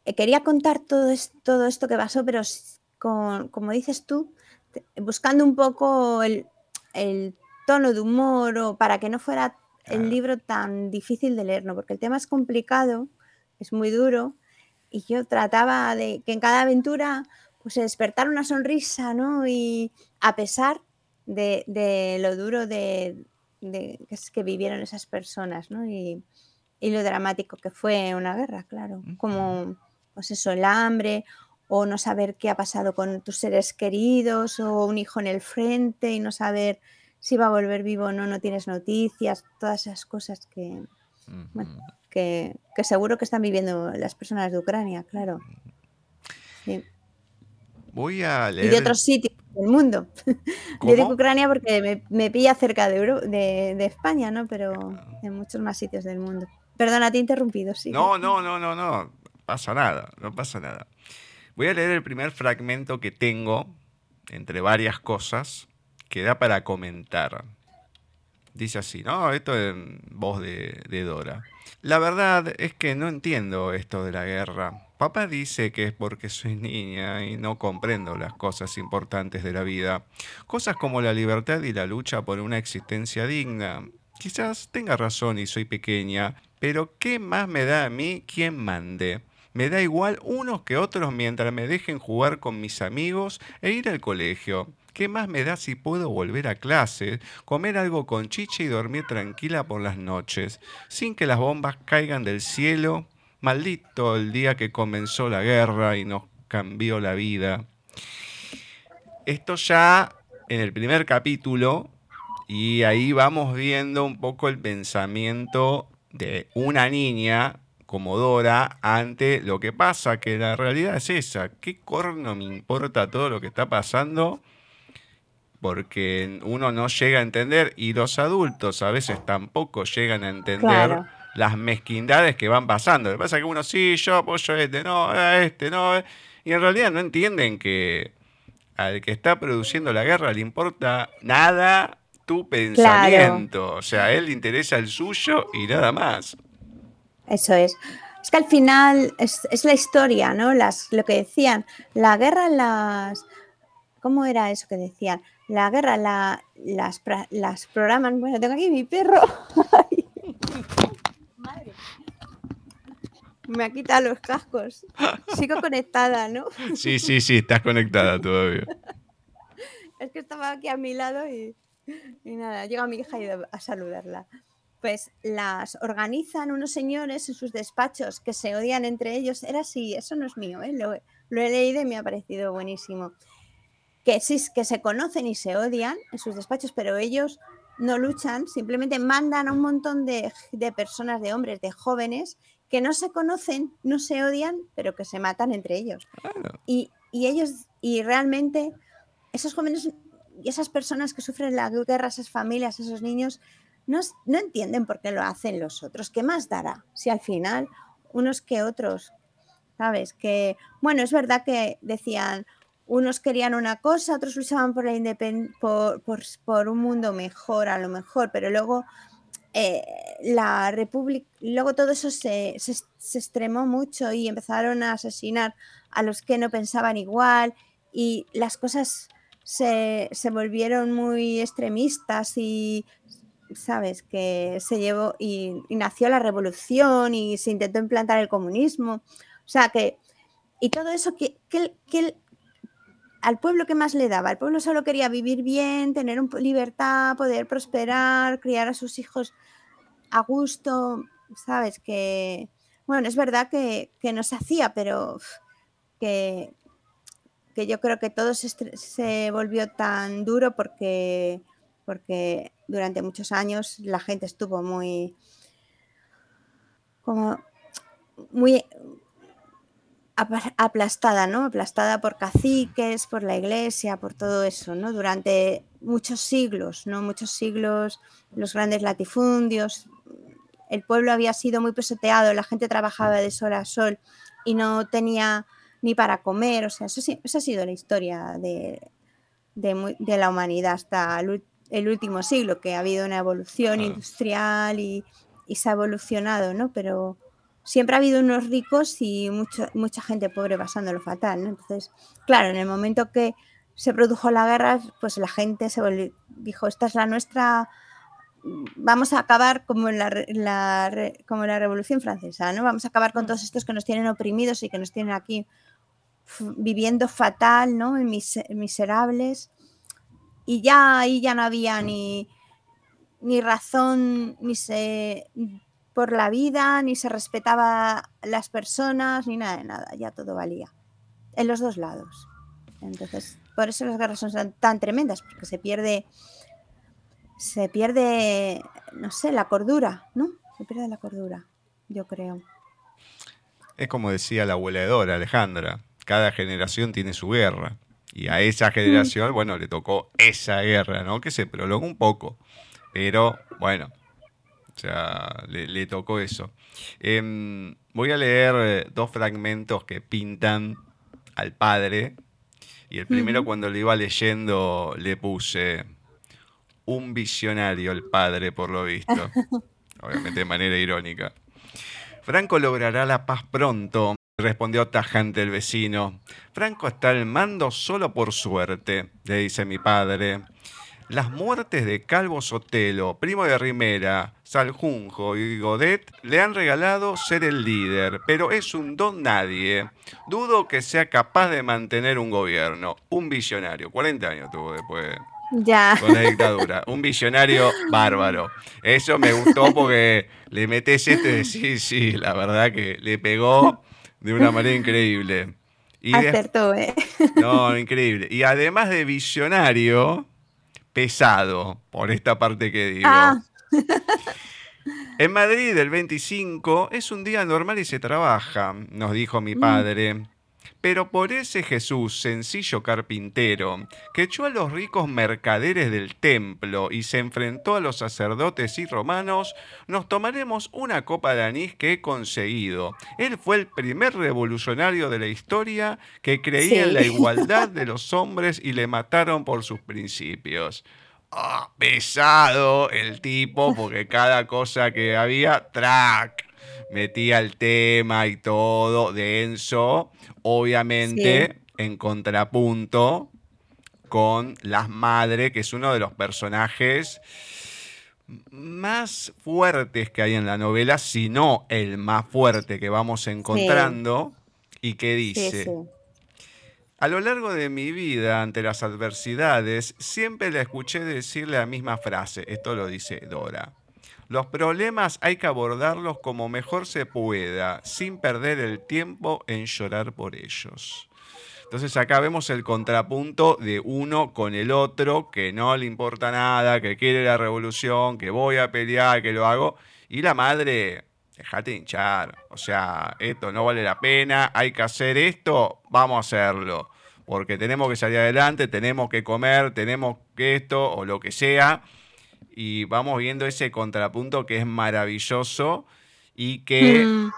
eh, quería contar todo, es- todo esto que pasó, pero con, como dices tú, buscando un poco el, tono de humor o para que no fuera el libro tan difícil de leer, ¿no? Porque el tema es complicado, es muy duro y yo trataba de que en cada aventura pues despertar una sonrisa, ¿no? Y a pesar de, lo duro de, que, vivieron esas personas, ¿no? Y, lo dramático que fue una guerra, claro. Como, pues eso, el hambre o no saber qué ha pasado con tus seres queridos o un hijo en el frente y no saber si va a volver vivo o no, no tienes noticias, todas esas cosas que, que, seguro que están viviendo las personas de Ucrania, claro. Voy a leer. Y de otros sitios del mundo. (laughs) Yo digo Ucrania porque me, pilla cerca de, de, España, ¿no? Pero en muchos más sitios del mundo. Perdona, te he interrumpido, sí. No, no, no, no, no. Pasa nada, no pasa nada. Voy a leer el primer fragmento que tengo, entre varias cosas, que da para comentar. Dice así, ¿no? Esto en voz de, de Dora. La verdad es que no entiendo esto de la guerra. Papá dice que es porque soy niña y no comprendo las cosas importantes de la vida. Cosas como la libertad y la lucha por una existencia digna. Quizás tenga razón y soy pequeña, pero ¿qué más me da a mí quien mande? Me da igual unos que otros mientras me dejen jugar con mis amigos e ir al colegio. ¿Qué más me da si puedo volver a clase, comer algo con chicha y dormir tranquila por las noches, sin que las bombas caigan del cielo? Maldito el día que comenzó la guerra y nos cambió la vida. Esto ya en el primer capítulo, y ahí vamos viendo un poco el pensamiento de una niña como Dora ante lo que pasa, que la realidad es esa. ¿Qué corno me importa todo lo que está pasando? porque uno no llega a entender y los adultos a veces tampoco llegan a entender las mezquindades que van pasando. Lo que pasa es que uno sí, yo apoyo este, no, a este, no. Y en realidad no entienden que al que está produciendo la guerra le importa nada tu pensamiento. O sea, a él le interesa el suyo y nada más. Eso es. Es que al final es, es la historia, ¿no? Las, lo que decían, la guerra las... ¿Cómo era eso que decían? la guerra la, las, las programan. Bueno, tengo aquí mi perro. (laughs) Madre. Me ha quitado los cascos. Sigo conectada, ¿no? Sí, sí, sí, estás conectada todavía. Es que estaba aquí a mi lado y, (laughs) nada, llega mi hija y a saludarla. Pues las organizan unos señores en sus despachos que se odian entre ellos. Era así, eso no es mío, ¿eh? lo, lo he leído y me ha parecido buenísimo que sí, que se conocen y se odian en sus despachos, pero ellos no luchan, simplemente mandan a un montón de, personas, de hombres, de jóvenes, que no se conocen, no se odian, pero que se matan entre ellos. Y, ellos, y realmente, esos jóvenes y esas personas que sufren la guerra, esas familias, esos niños, no, no entienden por qué lo hacen los otros. ¿Qué más dará si al final unos que otros, ¿sabes? Que, bueno, es verdad que decían, unos querían una cosa, otros luchaban por, la por, por, un mundo mejor, a lo mejor, pero luego eh, la república, luego todo eso se, se, extremó mucho y empezaron a asesinar a los que no pensaban igual y las cosas se, se volvieron muy extremistas y sabes que se llevó y, nació la revolución y se intentó implantar el comunismo o sea que y todo eso que, que, que al pueblo que más le daba. El pueblo solo quería vivir bien, tener libertad, poder prosperar, criar a sus hijos a gusto, ¿sabes? Que, bueno, es verdad que, no se hacía, pero que, que yo creo que todo se, volvió tan duro porque, porque durante muchos años la gente estuvo muy como muy aplastada, ¿no? Aplastada por caciques, por la iglesia, por todo eso, ¿no? Durante muchos siglos, ¿no? Muchos siglos, los grandes latifundios. El pueblo había sido muy pesoteado, la gente trabajaba de sol a sol y no tenía ni para comer. O sea, eso, ha sido la historia de, la humanidad hasta el, último siglo, que ha habido una evolución industrial y, y se ha evolucionado, ¿no? Pero siempre ha habido unos ricos y mucha gente pobre pasándolo fatal. ¿no? Entonces, claro, en el momento que se produjo la guerra, pues la gente se dijo, esta es la nuestra, vamos a acabar como en la, como la Revolución Francesa, ¿no? Vamos a acabar con todos estos que nos tienen oprimidos y que nos tienen aquí viviendo fatal, ¿no? miserables. Y ya ahí ya no había ni, ni razón ni se, por la vida, ni se respetaba las personas, ni nada de nada, ya todo valía. En los dos lados. Entonces, por eso las guerras son tan tremendas, porque se pierde, se pierde, no sé, la cordura, ¿no? Se pierde la cordura, yo creo. Es como decía la abuela de Dora, Alejandra, cada generación tiene su guerra. Y a esa generación, mm. bueno, le tocó esa guerra, ¿no? Que se prolongó un poco. Pero, bueno, o sea, le, tocó eso. Em, voy a leer eh, dos fragmentos que pintan al padre y el primero cuando lo iba leyendo le puse un visionario el padre, por lo visto. (laughs) Obviamente de manera irónica. Franco logrará la paz pronto, respondió tajante el vecino. Franco está al mando solo por suerte, le dice mi padre. Las muertes de Calvo Sotelo, Primo de Rimera, Saljunjo y Godet le han regalado ser el líder, pero es un don nadie. Dudo que sea capaz de mantener un gobierno. Un visionario. 40 años tuvo después. Ya. Con la dictadura. Un visionario bárbaro. Eso me gustó porque le metes este de sí, sí, la verdad que le pegó de una manera increíble. Y Acertó, ¿eh? (laughs) No, increíble. Y además de visionario, pesado, por esta parte que digo. Ah. (laughs) En Madrid el 25 es un día normal y se trabaja, nos dijo mi mm. padre. Pero por ese Jesús, sencillo carpintero, que echó a los ricos mercaderes del templo y se enfrentó a los sacerdotes y romanos, nos tomaremos una copa de anís que he conseguido. Él fue el primer revolucionario de la historia que creía en la igualdad de (laughs) los hombres y le mataron por sus principios. Ah, pesado el tipo, porque cada cosa que había, track, metía el tema y todo, denso obviamente en contrapunto con Las Madres, que es uno de los personajes más fuertes que hay en la novela, si no el más fuerte que vamos encontrando, y que dice, a lo largo de mi vida ante las adversidades, siempre la escuché decir la misma frase, esto lo dice Dora. Los problemas hay que abordarlos como mejor se pueda, sin perder el tiempo en llorar por ellos. Entonces acá vemos el contrapunto de uno con el otro, que no le importa nada, que quiere la revolución, que voy a pelear, que lo hago. Y la madre, dejate hinchar. O sea, esto no vale la pena, hay que hacer esto, vamos a hacerlo. Porque tenemos que salir adelante, tenemos que comer, tenemos que esto o lo que sea y vamos viendo ese contrapunto que es maravilloso y que, mm.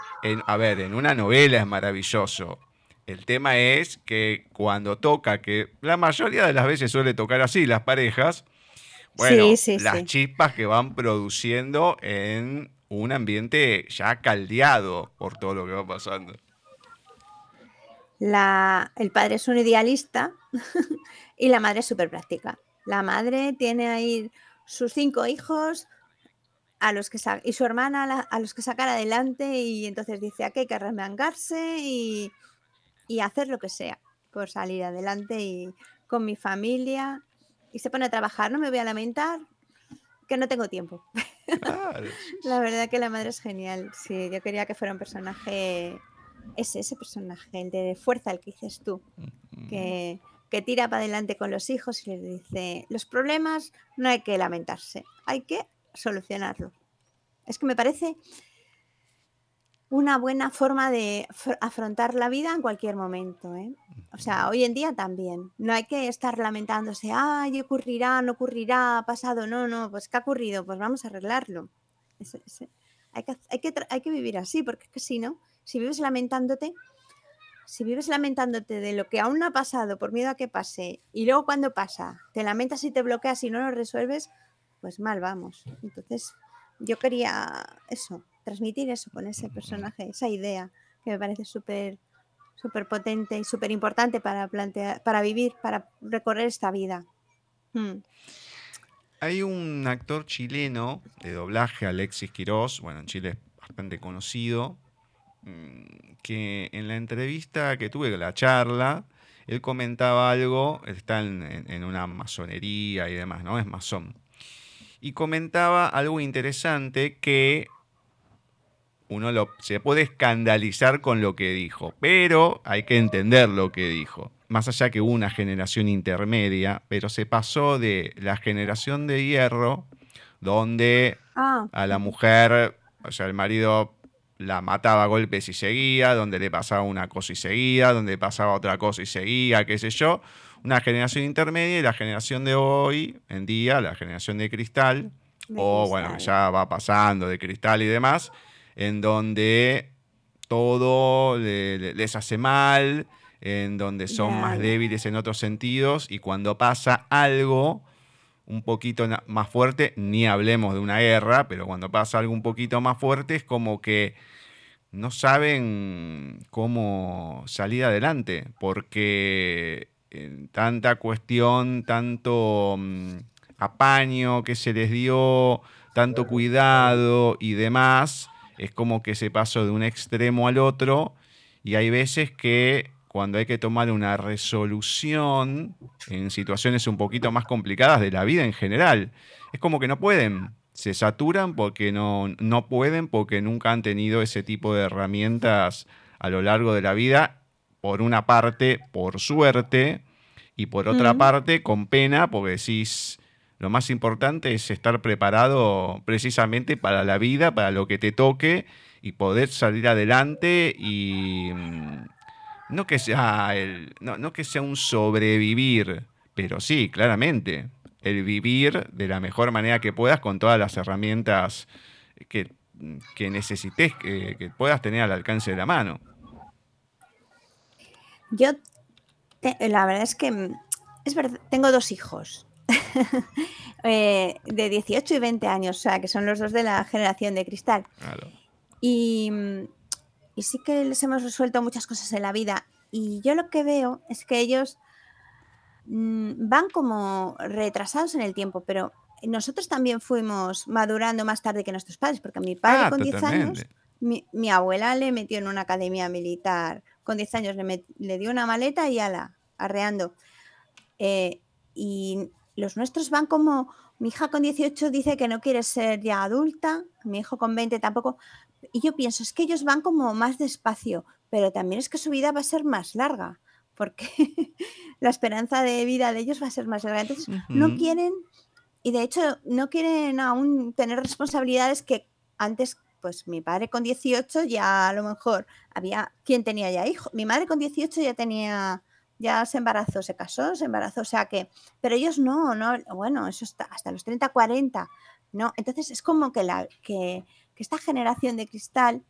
a ver, en una novela es maravilloso. El tema es que cuando toca, que la mayoría de las veces suele tocar así las parejas, bueno, las chispas que van produciendo en un ambiente ya caldeado por todo lo que va pasando. La, el padre es un idealista (laughs) y la madre es súper práctica. La madre tiene ahí sus cinco hijos a los que y su hermana a los que sacar adelante y entonces dice aquí hay que remangarse y, y hacer lo que sea por salir adelante y con mi familia y se pone a trabajar, no me voy a lamentar que no tengo tiempo. (laughs) la verdad que la madre es genial. Sí, yo quería que fuera un personaje, ese, ese personaje, el de fuerza, el que dices tú, que, que tira para adelante con los hijos y les dice, los problemas no hay que lamentarse, hay que solucionarlos. Es que me parece una buena forma de afrontar la vida en cualquier momento. ¿eh? O sea, hoy en día también. No hay que estar lamentándose, ay, ocurrirá, no ocurrirá, ha pasado, no, no, pues ¿qué ha ocurrido? Pues vamos a arreglarlo. hay, que, hay, que, hay que vivir así, porque es que si no, si vives lamentándote, si vives lamentándote de lo que aún no ha pasado por miedo a que pase y luego cuando pasa te lamentas y te bloqueas y no lo resuelves, pues mal vamos. Entonces yo quería eso, transmitir eso con ese personaje, esa idea que me parece súper súper potente y súper importante para plantear, para vivir, para recorrer esta vida. Mm. Hay un actor chileno de doblaje, Alexis Quirós, bueno, en Chile es bastante conocido, que en la entrevista que tuve, la charla, él comentaba algo, está en, una masonería y demás, ¿no? Es masón. Y comentaba algo interesante que uno lo, se puede escandalizar con lo que dijo, pero hay que entender lo que dijo. Más allá que hubo una generación intermedia, pero se pasó de la generación de hierro, donde ah. a la mujer, o sea, el marido la mataba a golpes y seguía, donde le pasaba una cosa y seguía, donde le pasaba otra cosa y seguía, qué sé yo. Una generación intermedia y la generación de hoy en día, la generación de cristal, o bueno, ya va pasando de cristal y demás, en donde todo les hace mal, en donde son más débiles en otros sentidos y cuando pasa algo un poquito más fuerte, ni hablemos de una guerra, pero cuando pasa algo un poquito más fuerte es como que no saben cómo salir adelante, porque en tanta cuestión, tanto mm, apaño que se les dio, tanto cuidado y demás, es como que se pasó de un extremo al otro y hay veces que cuando hay que tomar una resolución en situaciones un poquito más complicadas de la vida en general, es como que no pueden, se saturan porque no, no pueden, porque nunca han tenido ese tipo de herramientas a lo largo de la vida, por una parte, por suerte, y por otra parte, con pena, porque decís, lo más importante es estar preparado precisamente para la vida, para lo que te toque y poder salir adelante y mm, no que sea el, no, que sea un sobrevivir, pero sí, claramente, el vivir de la mejor manera que puedas con todas las herramientas que, necesites, que, puedas tener al alcance de la mano. Yo, la verdad es que es verdad, tengo dos hijos (laughs) Eh, de 18 y 20 años, o sea, que son los dos de la generación de cristal. Y, sí que les hemos resuelto muchas cosas en la vida. Y yo lo que veo es que ellos mm, van como retrasados en el tiempo, pero nosotros también fuimos madurando más tarde que nuestros padres, porque mi padre ah, con 10 años, mi, abuela le metió en una academia militar, con 10 años le, le dio una maleta y ala, arreando. Eh, y los nuestros van como, mi hija con 18 dice que no quiere ser ya adulta, mi hijo con 20 tampoco. Y yo pienso, es que ellos van como más despacio, pero también es que su vida va a ser más larga, porque (laughs) la esperanza de vida de ellos va a ser más larga. Entonces, no quieren, y de hecho, no quieren aún tener responsabilidades que antes, pues mi padre con 18 ya a lo mejor había, ¿quién tenía ya hijo? Mi madre con 18 ya tenía ya se embarazó, se casó, se embarazó, o sea que, pero ellos no, no, bueno, eso está hasta los 30, 40, ¿no? Entonces es como que, la, que, esta generación de cristal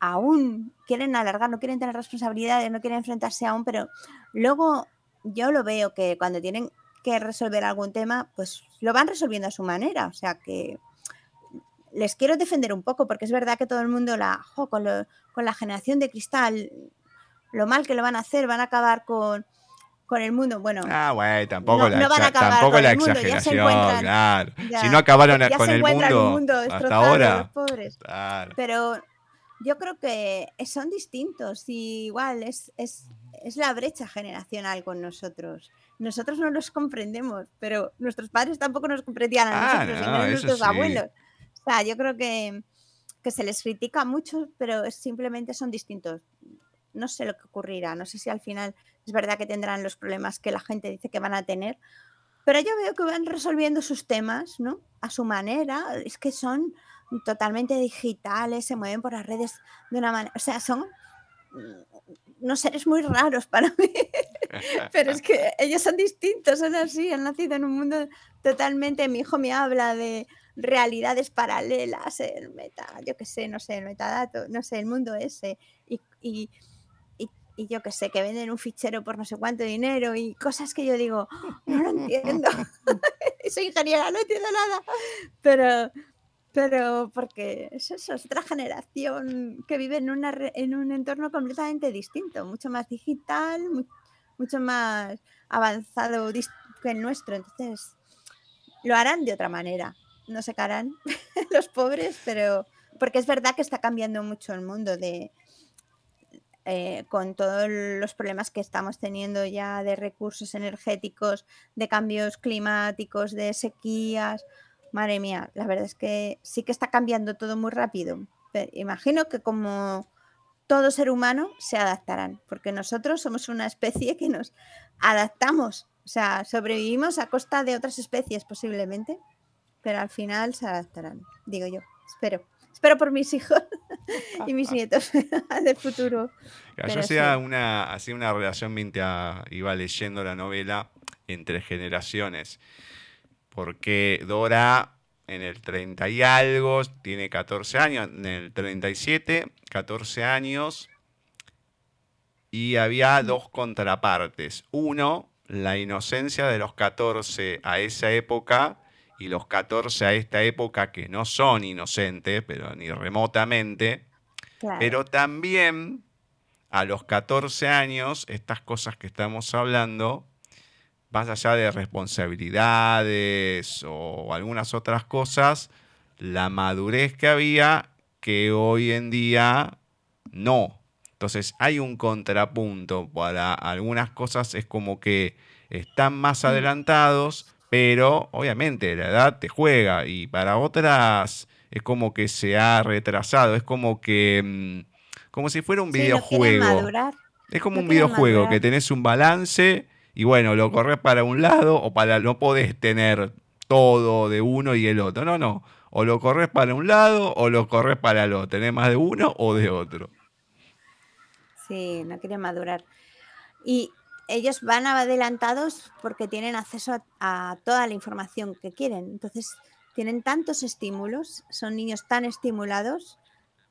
aún quieren alargar, no quieren tener responsabilidades, no quieren enfrentarse aún, pero luego yo lo veo que cuando tienen que resolver algún tema, pues lo van resolviendo a su manera, o sea que les quiero defender un poco, porque es verdad que todo el mundo la, con, con la generación de cristal lo mal que lo van a hacer, van a acabar con, con el mundo. Bueno, ah, güey, tampoco la, tampoco la exageración, claro. si no acabaron con el mundo, hasta ahora. pobres. Pero yo creo que son distintos y igual es, es, es la brecha generacional con nosotros. Nosotros no los comprendemos, pero nuestros padres tampoco nos comprendían a ah, nosotros, no, nuestros abuelos. O sea, yo creo que, que se les critica mucho, pero simplemente son distintos no sé lo que ocurrirá, no sé si al final es verdad que tendrán los problemas que la gente dice que van a tener, pero yo veo que van resolviendo sus temas, ¿no? A su manera, es que son totalmente digitales, se mueven por las redes de una manera, o sea, son mm, unos seres muy raros para mí, (laughs) pero es que ellos son distintos, son así, han nacido en un mundo totalmente, mi hijo me habla de realidades paralelas, el meta, yo qué sé, no sé, el metadato, no sé, el mundo ese, y yo que sé, que venden un fichero por no sé cuánto dinero y cosas que yo digo, oh, no lo (laughs) entiendo. (laughs) Soy ingeniera, no entiendo nada. Pero, Pero porque es eso, es otra generación que vive en, una, en un entorno completamente distinto, mucho más digital, mucho más avanzado que el nuestro. Entonces, lo harán de otra manera. No se harán (laughs) los pobres, pero porque es verdad que está cambiando mucho el mundo de, eh, con todos los problemas que estamos teniendo ya de recursos energéticos, de cambios climáticos, de sequías. Madre mía, la verdad es que sí que está cambiando todo muy rápido. imagino que como todo ser humano se adaptarán, porque nosotros somos una especie que nos adaptamos, o sea, sobrevivimos a costa de otras especies posiblemente, pero al final se adaptarán, digo yo, espero. Espero por mis hijos y mis (laughs) nietos (laughs) de futuro. yo hacía una, hacía una relación mientras iba leyendo la novela entre generaciones, porque Dora en el 30 y algo tiene 14 años, en el 37, 14 años, y había mm. dos contrapartes. Uno, la inocencia de los 14 a esa época y los 14 a esta época que no son inocentes, pero ni remotamente, pero también a los 14 años, estas cosas que estamos hablando, más allá de responsabilidades o algunas otras cosas, la madurez que había que hoy en día no. Entonces hay un contrapunto. Para algunas cosas es como que están más mm. adelantados, pero obviamente la edad te juega y para otras es como que se ha retrasado, es como que mm, como si fuera un videojuego. es como un videojuego que tenés un balance y bueno, lo corres para un lado o para no podés tener todo de uno y el otro. No, no. O lo corres para un lado o lo corres para el otro. Tenés más de uno o de otro. Sí, no quieren madurar. Y ellos van adelantados porque tienen acceso a, toda la información que quieren. Entonces, tienen tantos estímulos, son niños tan estimulados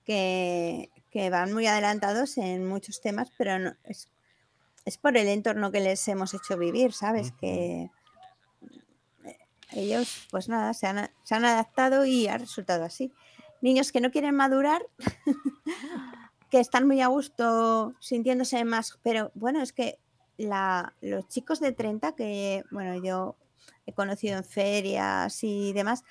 que, van muy adelantados en muchos temas, pero no, es, por el entorno que les hemos hecho vivir, ¿sabes? Que ellos, pues nada, se han, se han adaptado y ha resultado así. Niños que no quieren madurar, (laughs) que están muy a gusto sintiéndose más, pero bueno, es que los chicos de 30 que, bueno, yo he conocido en ferias y demás,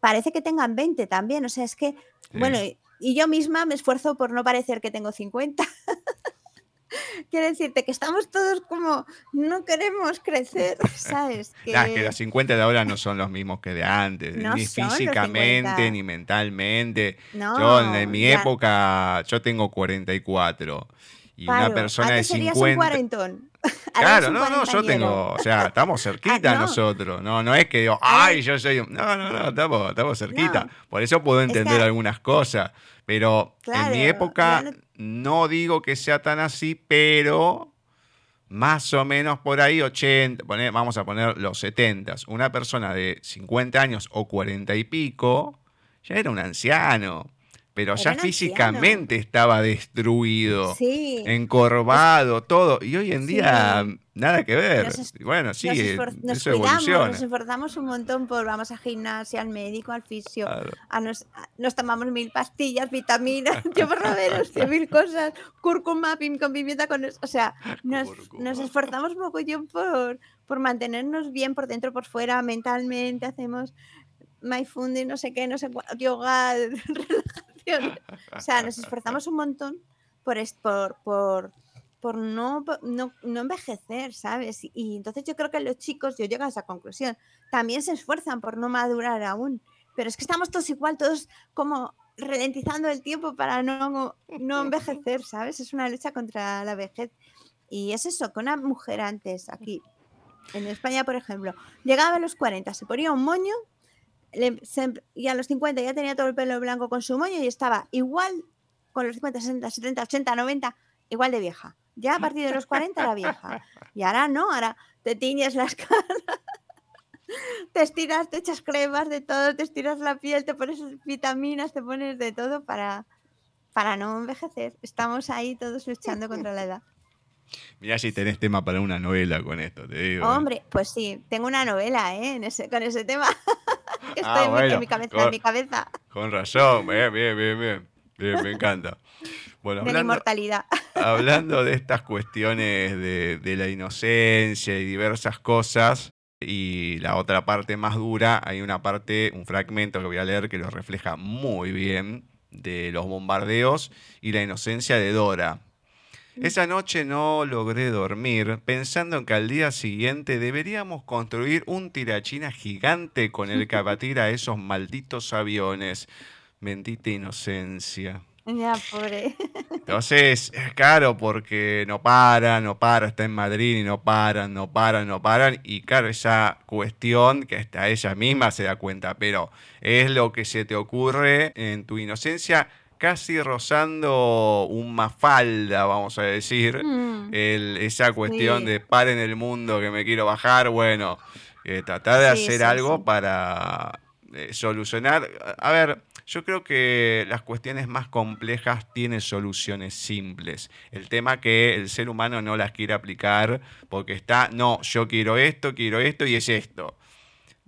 parece que tengan 20 también. O sea, es que, bueno, y, yo misma me esfuerzo por no parecer que tengo 50. (laughs) Quiero decirte que estamos todos como, no queremos crecer, (laughs) ¿sabes? (laughs) Que... que los 50 de ahora no son los mismos que de antes, ni físicamente, ni mentalmente. yo en, mi época, yo tengo 44 y una persona de 50. Un cuarentón. (laughs) Claro, no, no, yo tengo, o sea, (laughs) estamos cerquita ah, nosotros, no, no es que digo, ay, yo soy, no, no, no, estamos, estamos cerquita, por eso puedo entender algunas cosas, pero en mi época no... digo que sea tan así, pero más o menos por ahí 80, vamos a poner los 70, una persona de 50 años o 40 y pico, ya era un anciano pero ya físicamente estaba destruido, encorvado, todo. Y hoy en día nada que ver. bueno, sí, nos, eso cuidamos, nos esforzamos un montón por vamos a gimnasia, al médico, al fisio, a nos, tomamos mil pastillas, vitaminas, yo por cien mil cosas, cúrcuma, con pimienta, con O sea, nos, nos esforzamos un poco por, por mantenernos bien por dentro, por fuera, mentalmente, hacemos mindfulness, no sé qué, no sé cuánto, yoga, (laughs) o sea, nos esforzamos un montón por, por, por, por no, no, no, envejecer, ¿sabes? Y entonces yo creo que los chicos, yo llego a esa conclusión, también se esfuerzan por no madurar aún. Pero es que estamos todos igual, todos como ralentizando el tiempo para no, no envejecer, ¿sabes? Es una lucha contra la vejez. Y es eso, que una mujer antes, aquí, en España, por ejemplo, llegaba a los 40, se ponía un moño y a los 50 ya tenía todo el pelo blanco con su moño y estaba igual con los 50, 60, 70, 80, 90, igual de vieja. Ya a partir de los 40 era vieja. Y ahora no, ahora te tiñes las (laughs) caras, te estiras, te echas cremas de todo, te estiras la piel, te pones vitaminas, te pones de todo para, para no envejecer. Estamos ahí todos luchando contra la edad. Mira si tenés tema para una novela con esto, te digo. ¿eh? Hombre, pues sí, tengo una novela ¿eh? con ese tema. (laughs) Ah, estoy bueno, en mi cabeza, con- en mi cabeza. Con razón, bien, bien, bien, bien. Bien, me encanta. Bueno, De la inmortalidad. hablando de estas cuestiones de, de la inocencia y diversas cosas, y la otra parte más dura, hay una parte, un fragmento que voy a leer que lo refleja muy bien, de los bombardeos y la inocencia de Dora. Esa noche no logré dormir pensando en que al día siguiente deberíamos construir un tirachina gigante con el que (laughs) abatir a esos malditos aviones. Bendita inocencia. Ya, pobre. Entonces, es caro porque no para, no para, está en Madrid y no paran, no paran, no paran. Y claro, esa cuestión que hasta ella misma se da cuenta, pero es lo que se te ocurre en tu inocencia, casi rozando un mafalda, vamos a decir. Mm, El- esa cuestión Sí. de paren el mundo que me quiero bajar, bueno, eh, tratar de Sí, hacer sí, algo para eh, solucionar. A ver, yo creo que las cuestiones más complejas tienen soluciones simples. El tema que el ser humano no las quiere aplicar porque está, no, yo quiero esto, quiero esto y es esto.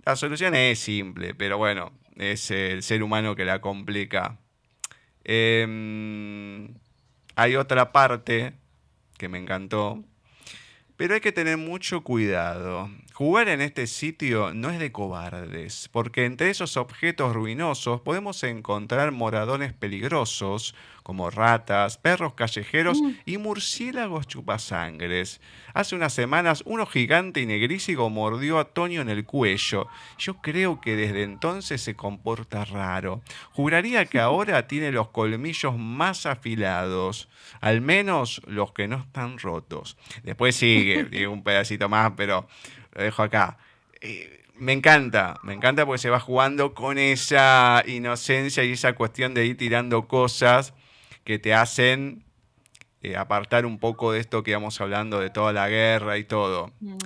La solución es simple, pero bueno, es el ser humano que la complica. Em, hay otra parte que me encantó, pero hay que tener mucho cuidado. Jugar en este sitio no es de cobardes, porque entre esos objetos ruinosos podemos encontrar moradones peligrosos, como ratas, perros callejeros y murciélagos chupasangres. Hace unas semanas uno gigante y negrísimo mordió a Tonio en el cuello. Yo creo que desde entonces se comporta raro. Juraría que ahora tiene los colmillos más afilados, al menos los que no están rotos. Después sigue, (laughs) sigue un pedacito más, pero lo dejo acá. Eh, me encanta, me encanta porque se va jugando con esa inocencia y esa cuestión de ir tirando cosas que te hacen eh, apartar un poco de esto que íbamos hablando de toda la guerra y todo. mm.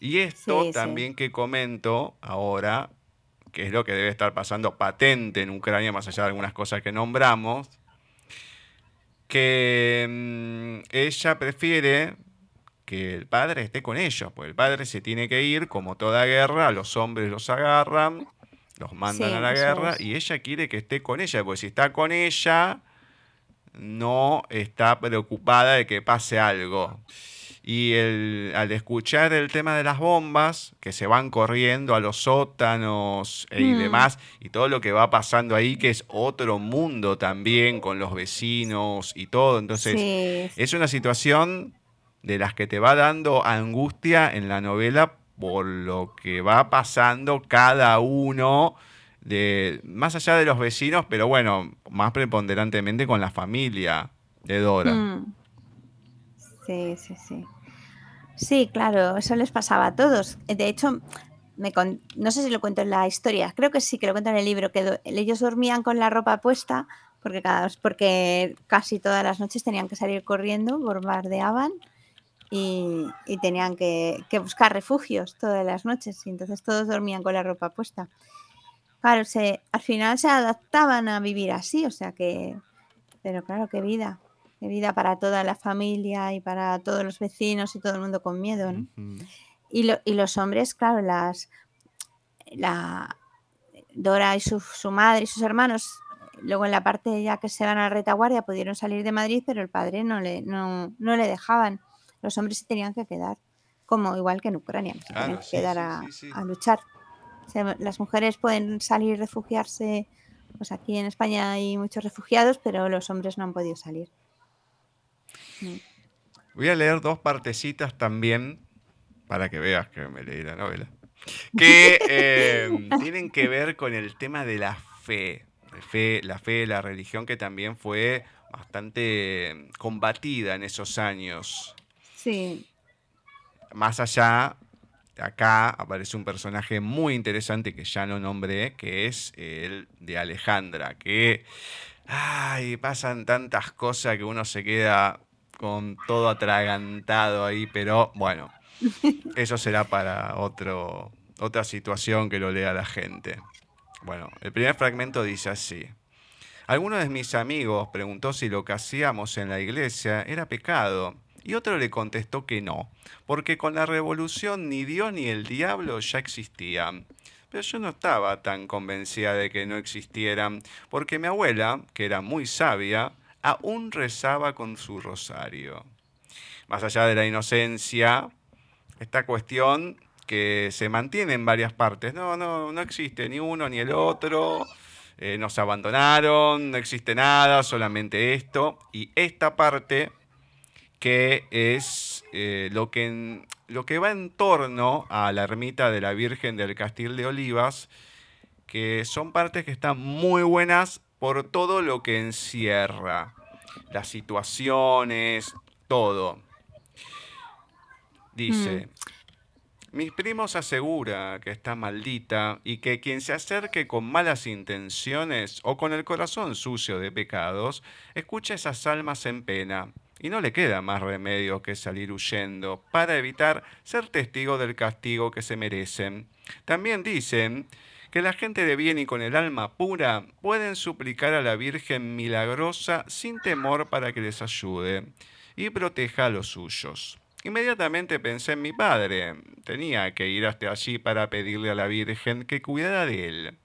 Y esto Sí, sí. también que comento ahora, que es lo que debe estar pasando patente en Ucrania, más allá de algunas cosas que nombramos, que mm, ella prefiere que el padre esté con ellos, pues el padre se tiene que ir, como toda guerra, los hombres los agarran, los mandan Sí, a la guerra, y ella quiere que esté con ella, porque si está con ella, no está preocupada de que pase algo. Y el- al escuchar el tema de las bombas, que se van corriendo a los sótanos e- y Mm. demás, y todo lo que va pasando ahí, que es otro mundo también con los vecinos y todo. Entonces, Sí, es una situación de las que te va dando angustia en la novela por lo que va pasando cada uno, de, más allá de los vecinos, pero bueno, más preponderantemente con la familia de Dora. Mm. Sí, sí, sí. Sí, claro, eso les pasaba a todos. De hecho, me no sé si lo cuento en la historia, creo que sí que lo cuento en el libro, que ellos dormían con la ropa puesta porque, cada, porque casi todas las noches tenían que salir corriendo, bombardeaban y, y tenían que, que buscar refugios todas las noches y entonces todos dormían con la ropa puesta. Claro, se, al final se adaptaban a vivir así, o sea que, pero claro, qué vida, qué vida para toda la familia y para todos los vecinos y todo el mundo con miedo, ¿no? Ujú. Y, lo- y los hombres, claro, las la Dora y su, su madre y sus hermanos, luego en la parte ya que se van a la retaguardia pudieron salir de Madrid, pero el padre no le, no, no le dejaban. Los hombres se tenían que quedar, como igual que en Ucrania, se Claro, tenían que sí, quedar sí, a, luchar. O sea, las mujeres pueden salir refugiarse, pues aquí en España hay muchos refugiados, pero los hombres no han podido salir. Mm. Voy a leer dos partecitas también para que veas que me leí la novela. Que (laughs) eh, tienen que ver con el tema de la fe. La fe, la fe, la religión que también fue bastante combatida en esos años. Sí, Más allá, acá aparece un personaje muy interesante que ya no nombré, que es el de Alejandra, que ay, pasan tantas cosas que uno se queda con todo atragantado ahí, pero bueno, (laughs) eso será para otro, otra situación que lo lea la gente. Bueno, el primer fragmento dice así. Alguno de mis amigos preguntó si lo que hacíamos en la iglesia era pecado, y otro le contestó que no, porque con la revolución ni Dios ni el diablo ya existían. pero yo no estaba tan convencida de que no existieran, porque mi abuela, que era muy sabia, aún rezaba con su rosario. Más allá de la inocencia, esta cuestión que se mantiene en varias partes. No, no, no existe ni uno ni el otro. Eh, nos abandonaron, no existe nada, solamente esto. Y esta parte que es eh, lo, que lo que va en torno a la ermita de la Virgen del Castil de Olivas, que son partes que están muy buenas por todo lo que encierra, las situaciones, todo. Dice, mm. mis primos asegura que está maldita y que quien se acerque con malas intenciones o con el corazón sucio de pecados, escucha esas almas en pena y no le queda más remedio que salir huyendo para evitar ser testigo del castigo que se merecen. También dicen que la gente de bien y con el alma pura pueden suplicar a la Virgen milagrosa sin temor para que les ayude y proteja a los suyos. Inmediatamente pensé en mi padre. Tenía que ir hasta allí para pedirle a la Virgen que cuidara de él.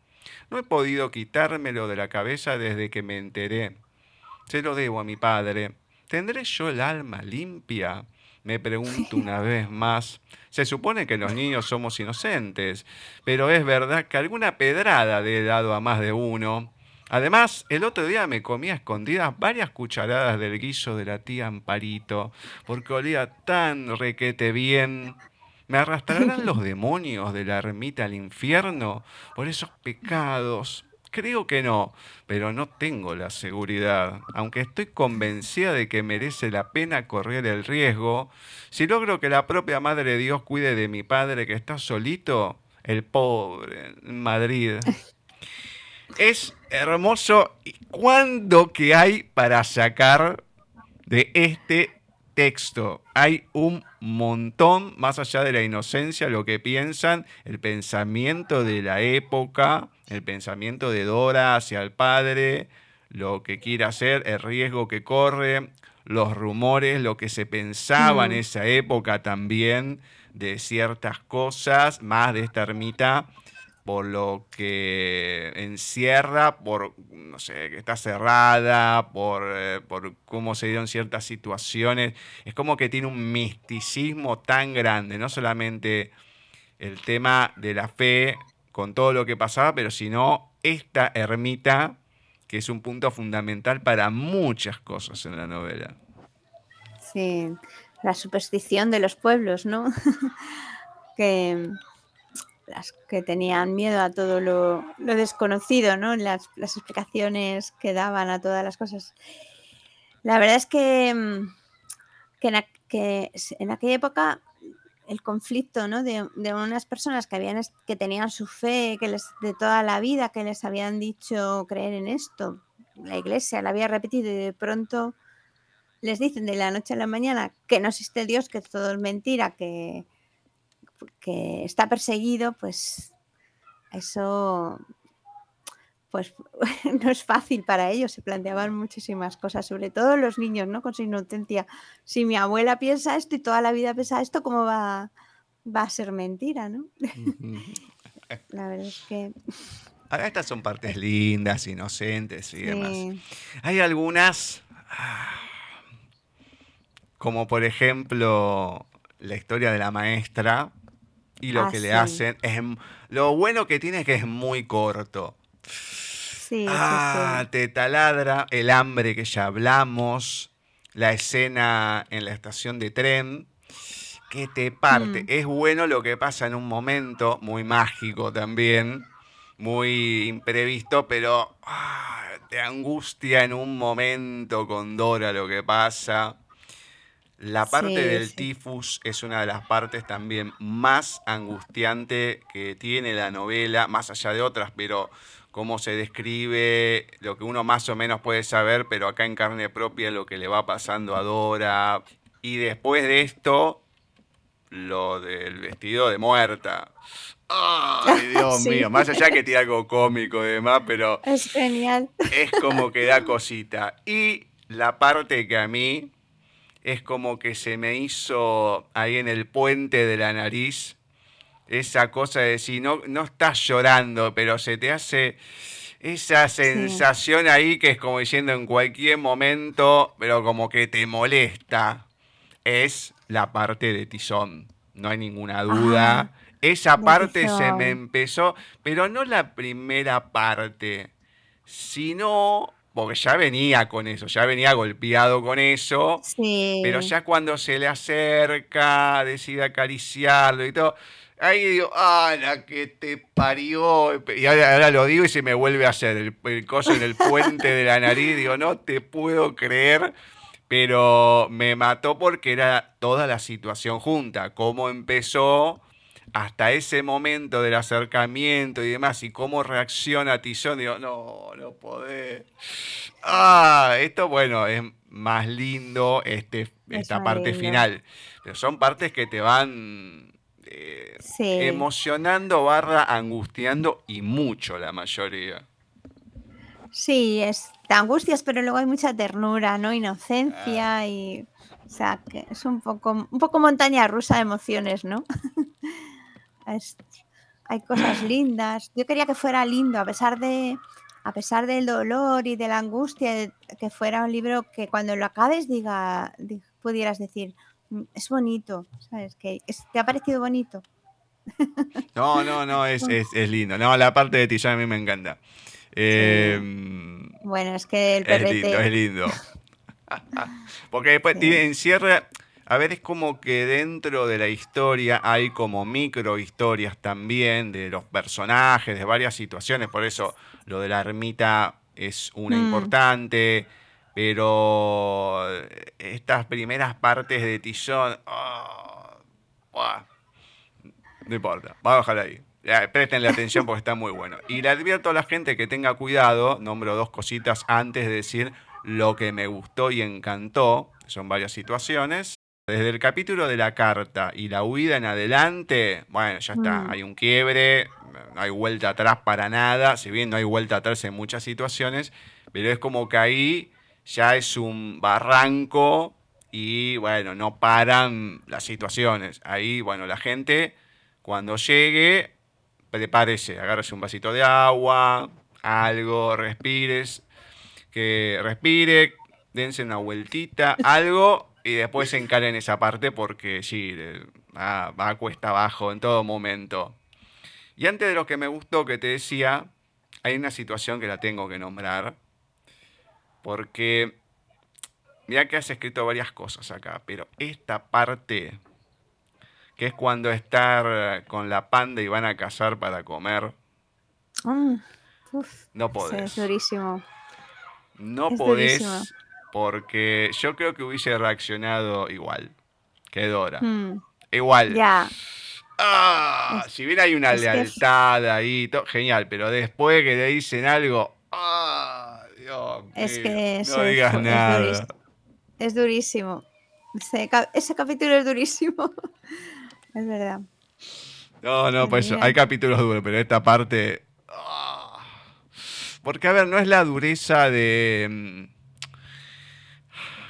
No he podido quitármelo de la cabeza desde que me enteré. Se lo debo a mi padre ¿Tendré yo el alma limpia? Me pregunto una vez más. Se supone que los niños somos inocentes, pero es verdad que alguna pedrada le he dado a más de uno. Además, el otro día me comí a escondidas varias cucharadas del guiso de la tía Amparito, porque olía tan requete bien. ¿Me arrastrarán los (laughs) demonios de la ermita al infierno por esos pecados? Creo que no, pero no tengo la seguridad. Aunque estoy convencida de que merece la pena correr el riesgo, si logro que la propia Madre de Dios cuide de mi padre que está solito, el pobre, en Madrid. (laughs) Es hermoso. ¿Cuándo que hay para sacar de este texto? Hay un montón, más allá de la inocencia, lo que piensan, el pensamiento de la época el pensamiento de Dora hacia el padre, lo que quiere hacer, el riesgo que corre, los rumores, lo que se pensaba en esa época también de ciertas cosas, más de esta ermita, por lo que encierra, por, no sé, que está cerrada, por, eh, por cómo se dieron ciertas situaciones. Es como que tiene un misticismo tan grande, no solamente el tema de la fe con todo lo que pasaba, pero sino esta ermita, que es un punto fundamental para muchas cosas en la novela. Sí, la superstición de los pueblos, ¿no? (laughs) que las que tenían miedo a todo lo, desconocido, ¿no? Las, las, explicaciones que daban a todas las cosas. La verdad es que, mm, que en aquella época el conflicto ¿no? de, unas personas que, habían, que tenían su fe que les, de toda la vida, que les habían dicho creer en esto. La iglesia la había repetido y de pronto les dicen de la noche a la mañana que no existe Dios, que todo es mentira, que, que está perseguido, pues eso pues (laughs) no es fácil para ellos, se planteaban muchísimas cosas, sobre todo los niños, ¿no? Con su inocencia. Si mi abuela piensa esto y toda la vida piensa esto, ¿cómo va, va a ser mentira, no? (laughs) la verdad es que... Ahora estas son partes lindas, inocentes y demás. Hay algunas, como por ejemplo la historia de la maestra y lo ah, que le hacen. Es, lo bueno que tiene es que es muy corto ah, te taladra el hambre que ya hablamos, la escena en la estación de tren, que te parte. Mm. Es bueno lo que pasa en un momento, muy mágico también, muy imprevisto, pero ah, te angustia en un momento con Dora lo que pasa. La parte del tifus es una de las partes también más angustiante que tiene la novela, más allá de otras, pero cómo se describe lo que uno más o menos puede saber, pero acá en carne propia lo que le va pasando a Dora. Y después de esto, lo del vestido de muerta. Ay, (laughs) Dios mío, más allá que tiene algo cómico y demás, pero... Es genial. Es como que da cosita. Y la parte que a mí es como que se me hizo ahí en el puente de la nariz esa cosa de decir, no, no estás llorando, pero se te hace esa sensación ahí que es como diciendo en cualquier momento, pero como que te molesta, es la parte de Tizón. No hay ninguna duda. Esa de parte se me empezó, pero no la primera parte, sino porque ya venía con eso, ya venía golpeado con eso. Pero ya cuando se le acerca, decide acariciarlo y todo, ahí digo, ¡ah, la que te parió! Y ahora, ahora lo digo y se me vuelve a hacer el, el coso en el (laughs) puente de la nariz. Digo, no te puedo creer. Pero me mató porque era toda la situación junta. Cómo empezó hasta ese momento del acercamiento y demás, y cómo reacciona Tizón. Digo, no, no podés. Ah, esto, bueno, es más lindo este, Es esta parte lindo. final. Pero son partes que te van eh, Sí. emocionando, barra, angustiando y mucho la mayoría. Sí, es te angustias, pero luego hay mucha ternura, ¿no? Ah. Inocencia y. O sea, que es un poco, un poco montaña rusa de emociones, ¿no? (laughs) Es- hay cosas (clears throat) lindas. Yo quería que fuera lindo, a pesar de. A pesar del dolor y de la angustia, que fuera un libro que cuando lo acabes diga, di- pudieras decir, "Mm, es bonito, ¿sabes? Que es- te ha parecido bonito. No, no, no, es, (laughs) es, es lindo. No, la parte de Tizón a mí me encanta. Eh, Bueno, es que el Es lindo, es perrete. lindo. (laughs) (laughs) Porque después Sí. encierra. A ver, es como que dentro de la historia hay como micro historias también de los personajes, de varias situaciones. Por eso lo de la ermita es una Mm. importante. Pero estas primeras partes de Tizón. buah, no importa, vamos a dejar ahí. Ya, Préstenle atención porque está muy bueno. Y le advierto a la gente que tenga cuidado, nombro dos cositas antes de decir lo que me gustó y encantó, son varias situaciones. Desde el capítulo de la carta y la huida en adelante, bueno, ya está, Mm. hay un quiebre, no hay vuelta atrás para nada, si bien no hay vuelta atrás en muchas situaciones, pero es como que ahí ya es un barranco y bueno, no paran las situaciones. Ahí, bueno, la gente cuando llegue, prepárese, agárrese un vasito de agua, algo, respires, que respire, dense una vueltita, algo, y después encaren esa parte porque sí, va, va cuesta abajo en todo momento. Y antes de lo que me gustó que te decía, hay una situación que la tengo que nombrar, porque mira que has escrito varias cosas acá, pero esta parte, que es cuando estar con la panda y van a cazar para comer, Mm, uf, no podés. es durísimo. No Es podés durísimo. porque yo creo que hubiese reaccionado igual que Dora. Mm, Igual. ya. Ah, Es- si bien hay una es que- lealtad ahí, genial, pero después que le dicen algo, ah, Dios Es mío, que no es digas es nada. durísimo. Es durísimo. Ese, ca- ese capítulo es durísimo. (laughs) es verdad. No, no, pues hay capítulos duros, pero esta parte. ah. Porque, a ver, no es la dureza de. mm,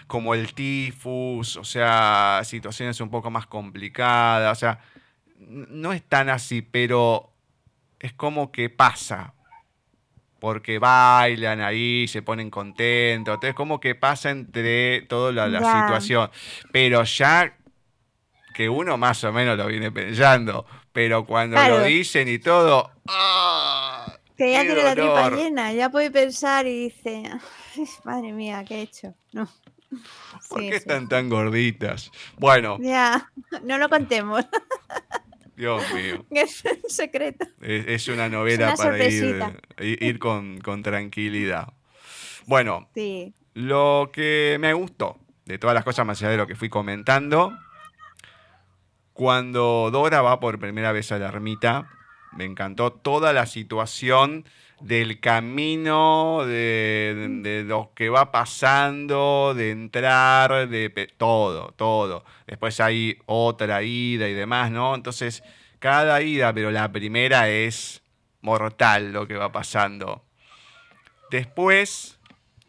como el tifus, o sea, situaciones un poco más complicadas, o sea, no es tan así, pero es como que pasa. Porque bailan ahí, se ponen contentos, entonces como que pasa entre toda la, situación. Pero ya que uno más o menos lo viene pensando, pero cuando lo dicen y todo, ¡ah! Que ya ¡Qué tiene la tripa llena, ya puede pensar y dice, "Ay, madre mía, ¿qué he hecho? No. ¿Por Sí, qué sí. están tan gorditas? Bueno, Ya, (laughs) no lo contemos, (laughs) Dios mío, (laughs) es un secreto. es, es una novela una para ir ir con, con tranquilidad. Bueno, Sí. Lo que me gustó de todas las cosas, más allá de lo que fui comentando, cuando Dora va por primera vez a la ermita, me encantó toda la situación del camino, de, de lo que va pasando, de entrar, de todo, todo. Después hay otra ida y demás, ¿no? Entonces, cada ida, pero la primera es mortal lo que va pasando. Después,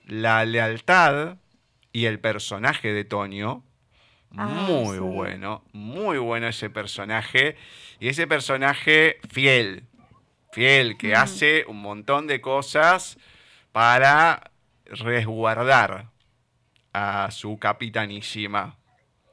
la lealtad y el personaje de Tonio Ah, Muy sí. bueno, muy bueno ese personaje. Y ese personaje fiel, fiel, que Mm. hace un montón de cosas para resguardar a su capitanísima.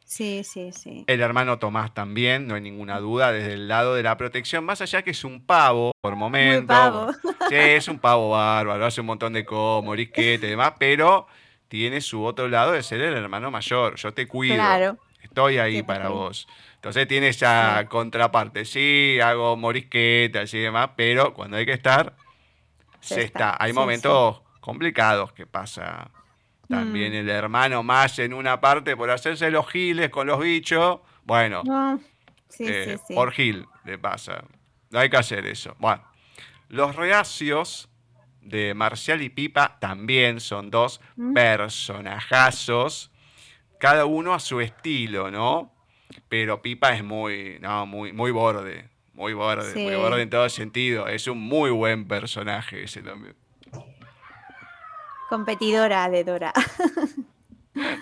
Sí, sí, sí. El hermano Tomás también, no hay ninguna duda, desde el lado de la protección, más allá que es un pavo por momento. pavo. Sí, es un pavo bárbaro, hace un montón de cosas, morisquete y demás, pero tiene su otro lado de ser el hermano mayor. Yo te cuido, Claro. estoy ahí para vos. Entonces tiene esa Sí. contraparte. Sí, hago morisquete, así y demás, pero cuando hay que estar, se, Se está. está, Hay sí, momentos complicados que pasa. También Mm. el hermano más en una parte por hacerse los giles con los bichos. Bueno, No. Eh, por gil le pasa. No hay que hacer eso. Bueno, los reacios de Marcial y Pipa también son dos Mm. personajazos, cada uno a su estilo, ¿no? Pero Pipa es muy, no, muy, muy borde, muy borde, muy borde en todo sentido. Es un muy buen personaje ese también. Competidora de Dora. (laughs)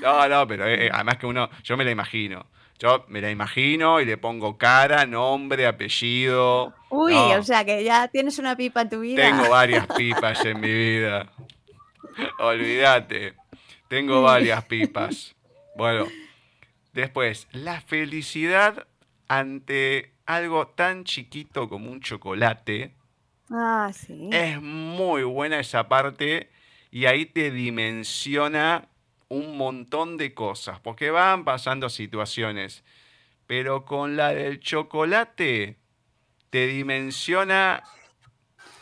No, no, pero eh, eh, además que uno, yo me la imagino. Yo me la imagino y le pongo cara, nombre, apellido. Uy, No. o sea que ya tienes una pipa en tu vida. Tengo (laughs) varias pipas en mi vida. Olvídate. Tengo varias pipas. Bueno, después, la felicidad ante algo tan chiquito como un chocolate. Ah, sí. Es muy buena esa parte y ahí te dimensiona un montón de cosas, porque van pasando situaciones, pero con la del chocolate te dimensiona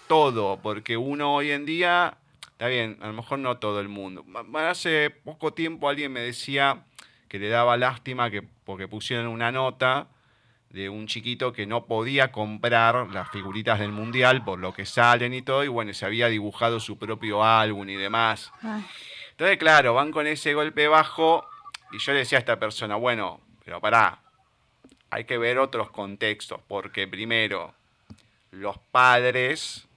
todo, porque uno hoy en día, está bien, a lo mejor no todo el mundo. Hace poco tiempo alguien me decía que le daba lástima que porque pusieron una nota de un chiquito que no podía comprar las figuritas del mundial por lo que salen y todo, y bueno, se había dibujado su propio álbum y demás. Ah, Entonces, claro, van con ese golpe bajo y yo le decía a esta persona, bueno, pero pará, hay que ver otros contextos, porque primero, los padres,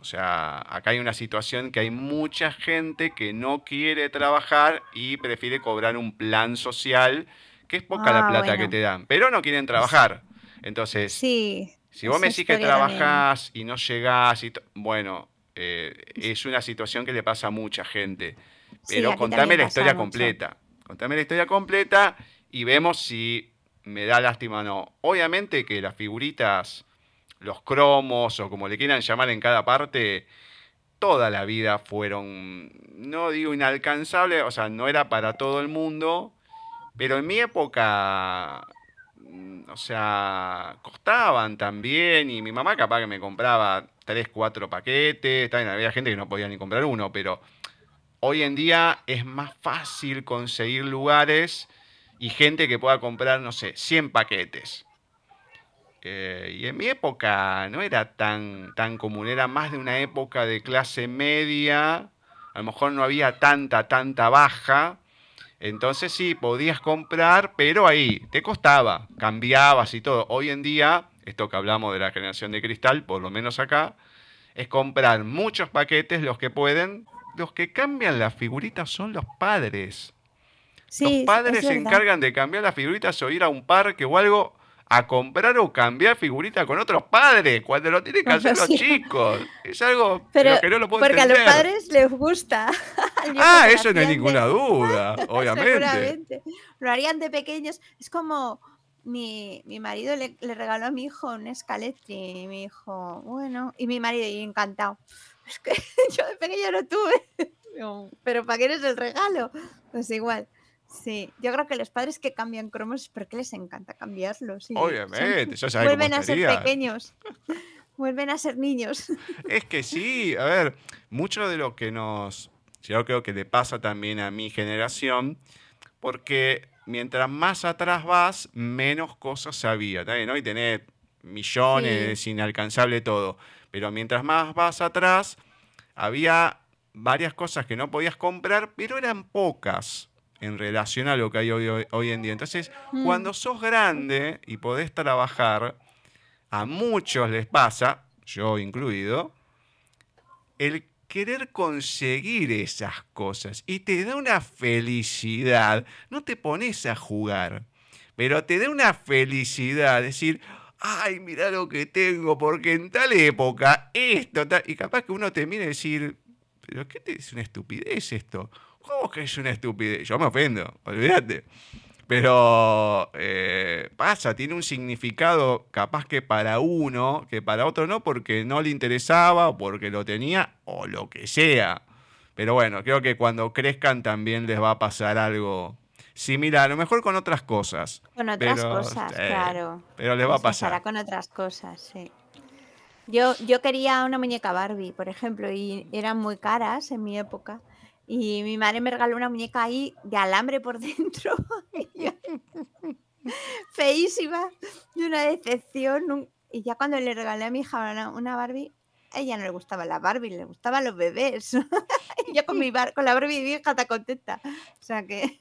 o sea, acá hay una situación que hay mucha gente que no quiere trabajar y prefiere cobrar un plan social, que es poca la Ah, plata que te dan, pero no quieren trabajar. Entonces, sí. si vos me decís que también. trabajás y no llegás, y bueno, eh, es una situación que le pasa a mucha gente. Pero contame la historia mucho. completa. Contame la historia completa y vemos si me da lástima o no. Obviamente que las figuritas, los cromos o como le quieran llamar en cada parte, toda la vida fueron, no digo inalcanzables, o sea, no era para todo el mundo, pero en mi época, mm, o sea, costaban también y mi mamá capaz que me compraba tres, cuatro paquetes, también había gente que no podía ni comprar uno, pero hoy en día es más fácil conseguir lugares y gente que pueda comprar, no sé, 100 paquetes. Eh, y en mi época no era tan, tan común, era más de una época de clase media, a lo mejor no había tanta, tanta baja, entonces sí, podías comprar, pero ahí te costaba, cambiabas y todo. Hoy en día, esto que hablamos de la generación de cristal, por lo menos acá, es comprar muchos paquetes, los que pueden. Los que cambian las figuritas son los padres. Sí, los es padres se encargan de cambiar las figuritas o ir a un parque o algo a comprar o cambiar figuritas con otros padres cuando lo tienen que hacer los Sí. chicos. Es algo (laughs) Pero lo que no lo puedo porque a los padres les gusta. (laughs) Ah, eso no hay ninguna duda, (laughs) obviamente. Lo harían de pequeños. Es como mi, mi marido le, le regaló a mi hijo un escaletri y mi hijo, bueno, y mi marido y encantado. Es que yo de pequeño no tuve. Pero ¿para qué eres el regalo? Pues igual. Sí, yo creo que los padres que cambian cromos es porque les encanta cambiarlos. y son- Obviamente, ya cómo vuelven a ser pequeños. (laughs) Vuelven a ser niños. Es que sí, a ver, mucho de lo que nos, yo creo que le pasa también a mi generación, porque mientras más atrás vas, menos cosas había. Está bien, hoy tenés millones, Sí. es inalcanzable todo, pero mientras más vas atrás, había varias cosas que no podías comprar, pero eran pocas en relación a lo que hay hoy, hoy- en día. Entonces, Mm. cuando sos grande y podés trabajar, a muchos les pasa, yo incluido, el querer conseguir esas cosas y te da una felicidad. No te pones a jugar, pero te da una felicidad decir, ay, mira lo que tengo, porque en tal época esto, tal... y capaz que uno te mira y decir, pero ¿qué te es una estupidez esto? ¿Cómo que es una estupidez? Yo me ofendo, olvídate. Pero eh, pasa, tiene un significado capaz que para uno, que para otro no, porque no le interesaba, o porque lo tenía, o lo que sea. Pero bueno, creo que cuando crezcan también les va a pasar algo similar, a lo mejor con otras cosas. Con otras cosas, claro. Pero les va a pasar. Con otras cosas, sí. Yo, yo quería una muñeca Barbie, por ejemplo, y eran muy caras en mi época. Y mi madre me regaló una muñeca ahí de alambre por (laughs) dentro. Feísima. Y una decepción. Y ya cuando le regalé a mi hija una, Barbie, a ella no le gustaba la Barbie, le gustaban los bebés. (laughs) y yo con, mi con la Barbie vieja está contenta. O sea que...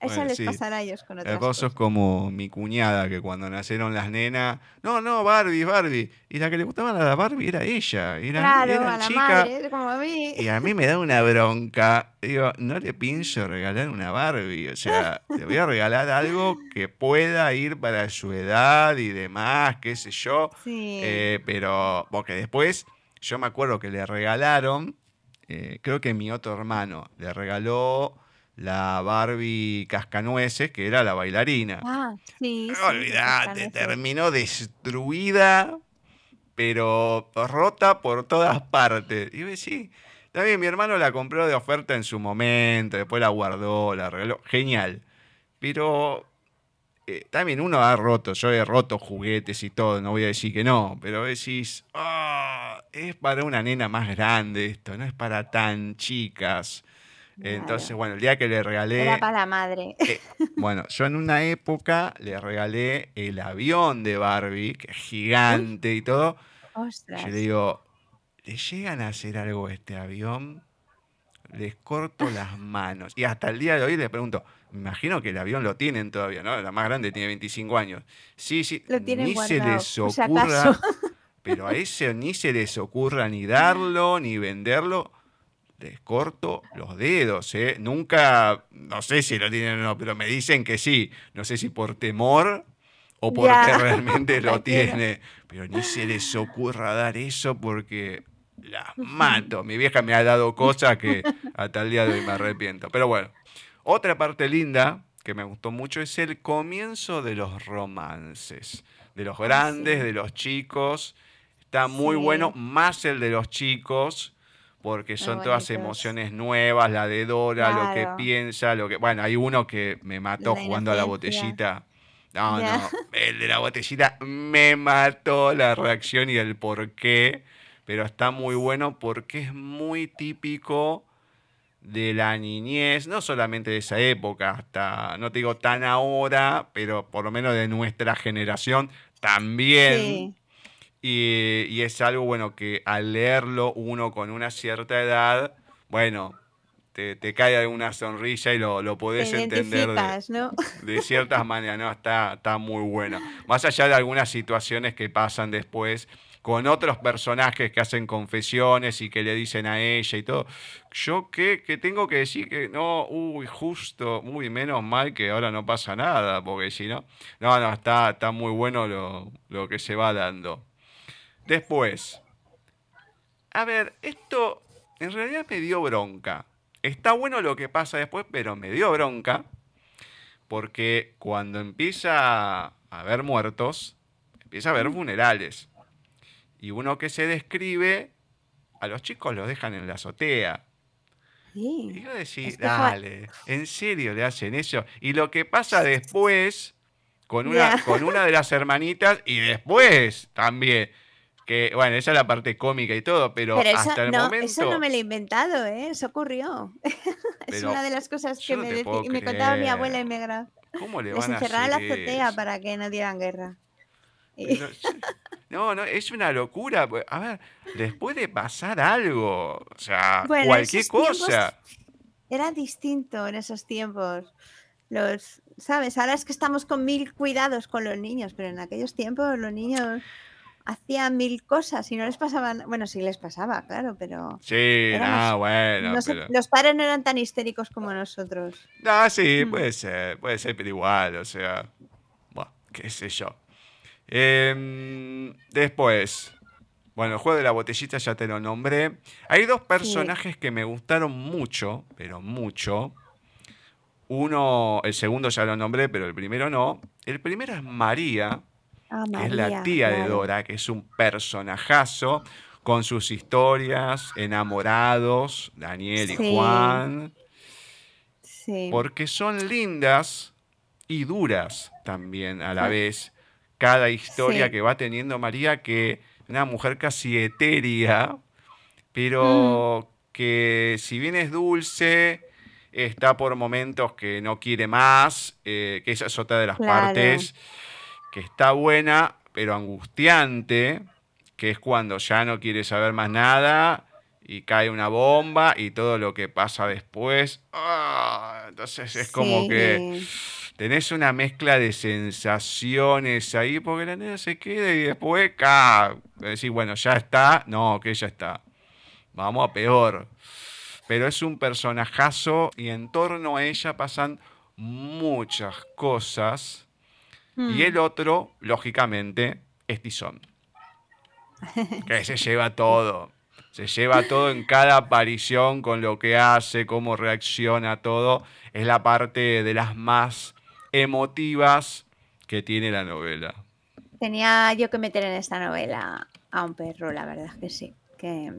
Eso les pasará a ellos con otras cosas. como mi cuñada, que cuando nacieron las nenas, no, no, Barbie, Barbie. Y la que le gustaba a la Barbie era ella. Era, claro, a la madre, como a mí. Y a mí me da una bronca. Digo, no le pienso regalar una Barbie. O sea, le voy a regalar algo que pueda ir para su edad y demás, qué sé yo. Sí. Eh, pero, porque después, yo me acuerdo que le regalaron, eh, creo que mi otro hermano le regaló la Barbie Cascanueces, que era la bailarina. Ah, sí. olvídate, terminó destruida, pero rota por todas partes. Y yo sí, también mi hermano la compró de oferta en su momento, después la guardó, la regaló. Genial. Pero eh, también uno ha roto, yo he roto juguetes y todo, no voy a decir que no, pero decís, ah, es para una nena más grande esto, no es para tan chicas. Entonces, bueno, el día que le regalé... Era para la madre. Eh, bueno, yo en una época le regalé el avión de Barbie, que es gigante y todo. Ostras. Yo le digo, ¿le llegan a hacer algo a este avión? Les corto las (laughs) manos. Y hasta el día de hoy les pregunto, me imagino que el avión lo tienen todavía, ¿no? La más grande tiene 25 años. Sí, sí, lo ni se les ocurra, pero a ese ni se les ocurra ni darlo, ni venderlo les corto los dedos, ¿eh? Nunca, no sé si lo tienen o no, pero me dicen que sí. No sé si por temor o porque realmente (laughs) lo tiene. Pero ni se les ocurra dar eso porque las mato. Mi vieja me ha dado cosas que hasta el día de hoy me arrepiento. Pero bueno, otra parte linda que me gustó mucho es el comienzo de los romances. De los grandes, de los chicos. Está muy bueno, más el de los chicos porque son todas emociones nuevas, la de Dora, lo que piensa, lo que... Bueno, hay uno que me mató jugando a la botellita. No, no, el de la botellita me mató la reacción y el por qué, pero está muy bueno porque es muy típico de la niñez, no solamente de esa época, hasta, no te digo tan ahora, pero por lo menos de nuestra generación también. Y, es algo, bueno, que al leerlo uno con una cierta edad, bueno, te, te cae una sonrisa y lo, lo podés entender de, de, ciertas maneras, ¿no? Está, está muy bueno. Más allá de algunas situaciones que pasan después con otros personajes que hacen confesiones y que le dicen a ella y todo. Yo que, que tengo que decir que no, uy, justo, muy menos mal que ahora no pasa nada, porque si no, no, no, está, está muy bueno lo, lo que se va dando. Después, a ver, esto en realidad me dio bronca. Está bueno lo que pasa después, pero me dio bronca porque cuando empieza a haber muertos, empieza a haber funerales. Y uno que se describe, a los chicos los dejan en la azotea. Y yo decía, dale, ¿en serio le hacen eso? Y lo que pasa después con una, con una de las hermanitas y después también que, bueno, esa es la parte cómica y todo, pero, hasta el momento. Eso no me lo he inventado, ¿eh? Eso ocurrió. (laughs) es una de las cosas que me, me, contaba mi abuela y me ¿Cómo le van a hacer la azotea para que no dieran guerra. no, no, es una locura. Pues, a ver, les puede pasar algo. O sea, cualquier cosa. Era distinto en esos tiempos. Los, ¿sabes? Ahora es que estamos con mil cuidados con los niños, pero en aquellos tiempos los niños hacían mil cosas y no les pasaban. Bueno, sí les pasaba, claro, pero. Sí, ah, bueno. no pero- Los padres no eran tan histéricos como nosotros. Ah, sí, Mm. puede ser, puede ser, pero igual, o sea, bueno, qué sé yo. Em, después, bueno, el juego de la botellita ya te lo nombré. Hay dos personajes que me gustaron mucho, pero mucho. Uno, el segundo ya lo nombré, pero el primero no. El primero es María, Ah, que es la tía de. Dora, que es un personajazo con sus historias, enamorados, Daniel y. Juan Sí. porque son lindas y duras también a la Ah. vez. Cada historia que va teniendo María, que una mujer casi etérea, pero que si bien es dulce, está por momentos que no quiere más, eh, que esa es otra de las Claro. partes que está buena, pero angustiante, que es cuando ya no quiere saber más nada y cae una bomba y todo lo que pasa después. ¡ah! Entonces es como que tenés una mezcla de sensaciones ahí porque la nena se queda y después ¡ca! decís, bueno, ya está. No, que ya está. Vamos a peor. Pero es un personajazo y en torno a ella pasan muchas cosas. Y Mm. el otro, lógicamente, es Tizón. Que se lleva todo. Se lleva todo en cada aparición con lo que hace, cómo reacciona todo. Es la parte de las más emotivas que tiene la novela. Tenía yo que meter en esta novela a un perro, la verdad es que sí. Que,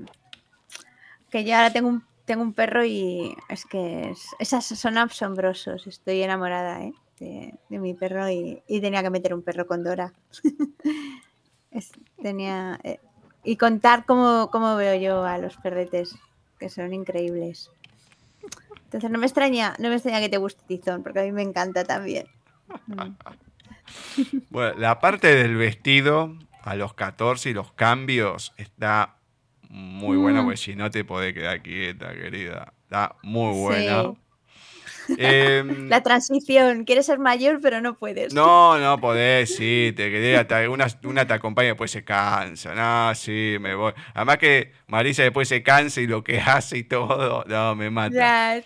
que yo ahora tengo un, tengo un perro y es que es- esas son asombrosos. Estoy enamorada ¿eh? De, de mi perro y, y tenía que meter un perro con Dora. (laughs) Es- tenía, eh, y contar cómo, cómo veo yo a los perretes, que son increíbles. Entonces no me extraña, no me extraña que te guste Tizón, porque a mí me encanta también. (laughs) Bueno, la parte del vestido a los 14 y los cambios está muy buena, Mm. porque si no te podés quedar quieta, querida. Está muy Sí. Em, (laughs) La transición, quieres ser mayor pero no puedes. No, no podés, sí, te quedé hasta una, una te acompaña y después se cansa. No, sí, me voy. Además que Marisa después se cansa y lo que (laughs) hace y todo, no, me mata.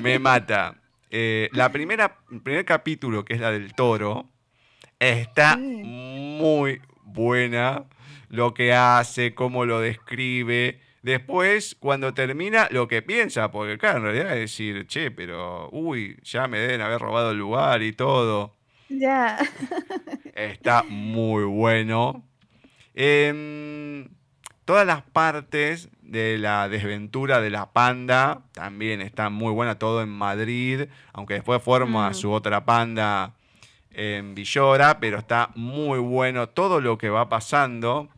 Me (laughs) mata. Eh, la primera, el primer capítulo, que es la del toro, está Sí. muy buena. Lo que hace, cómo lo describe. Después, cuando termina, lo que piensa, porque claro, en realidad es decir, che, pero, uy, ya me deben haber robado el lugar y todo. ya. Está muy bueno. Em, todas las partes de la desventura de la panda también están muy buenas. Todo en Madrid, aunque después forma Mm. su otra panda en Villora, pero está muy bueno todo lo que va pasando.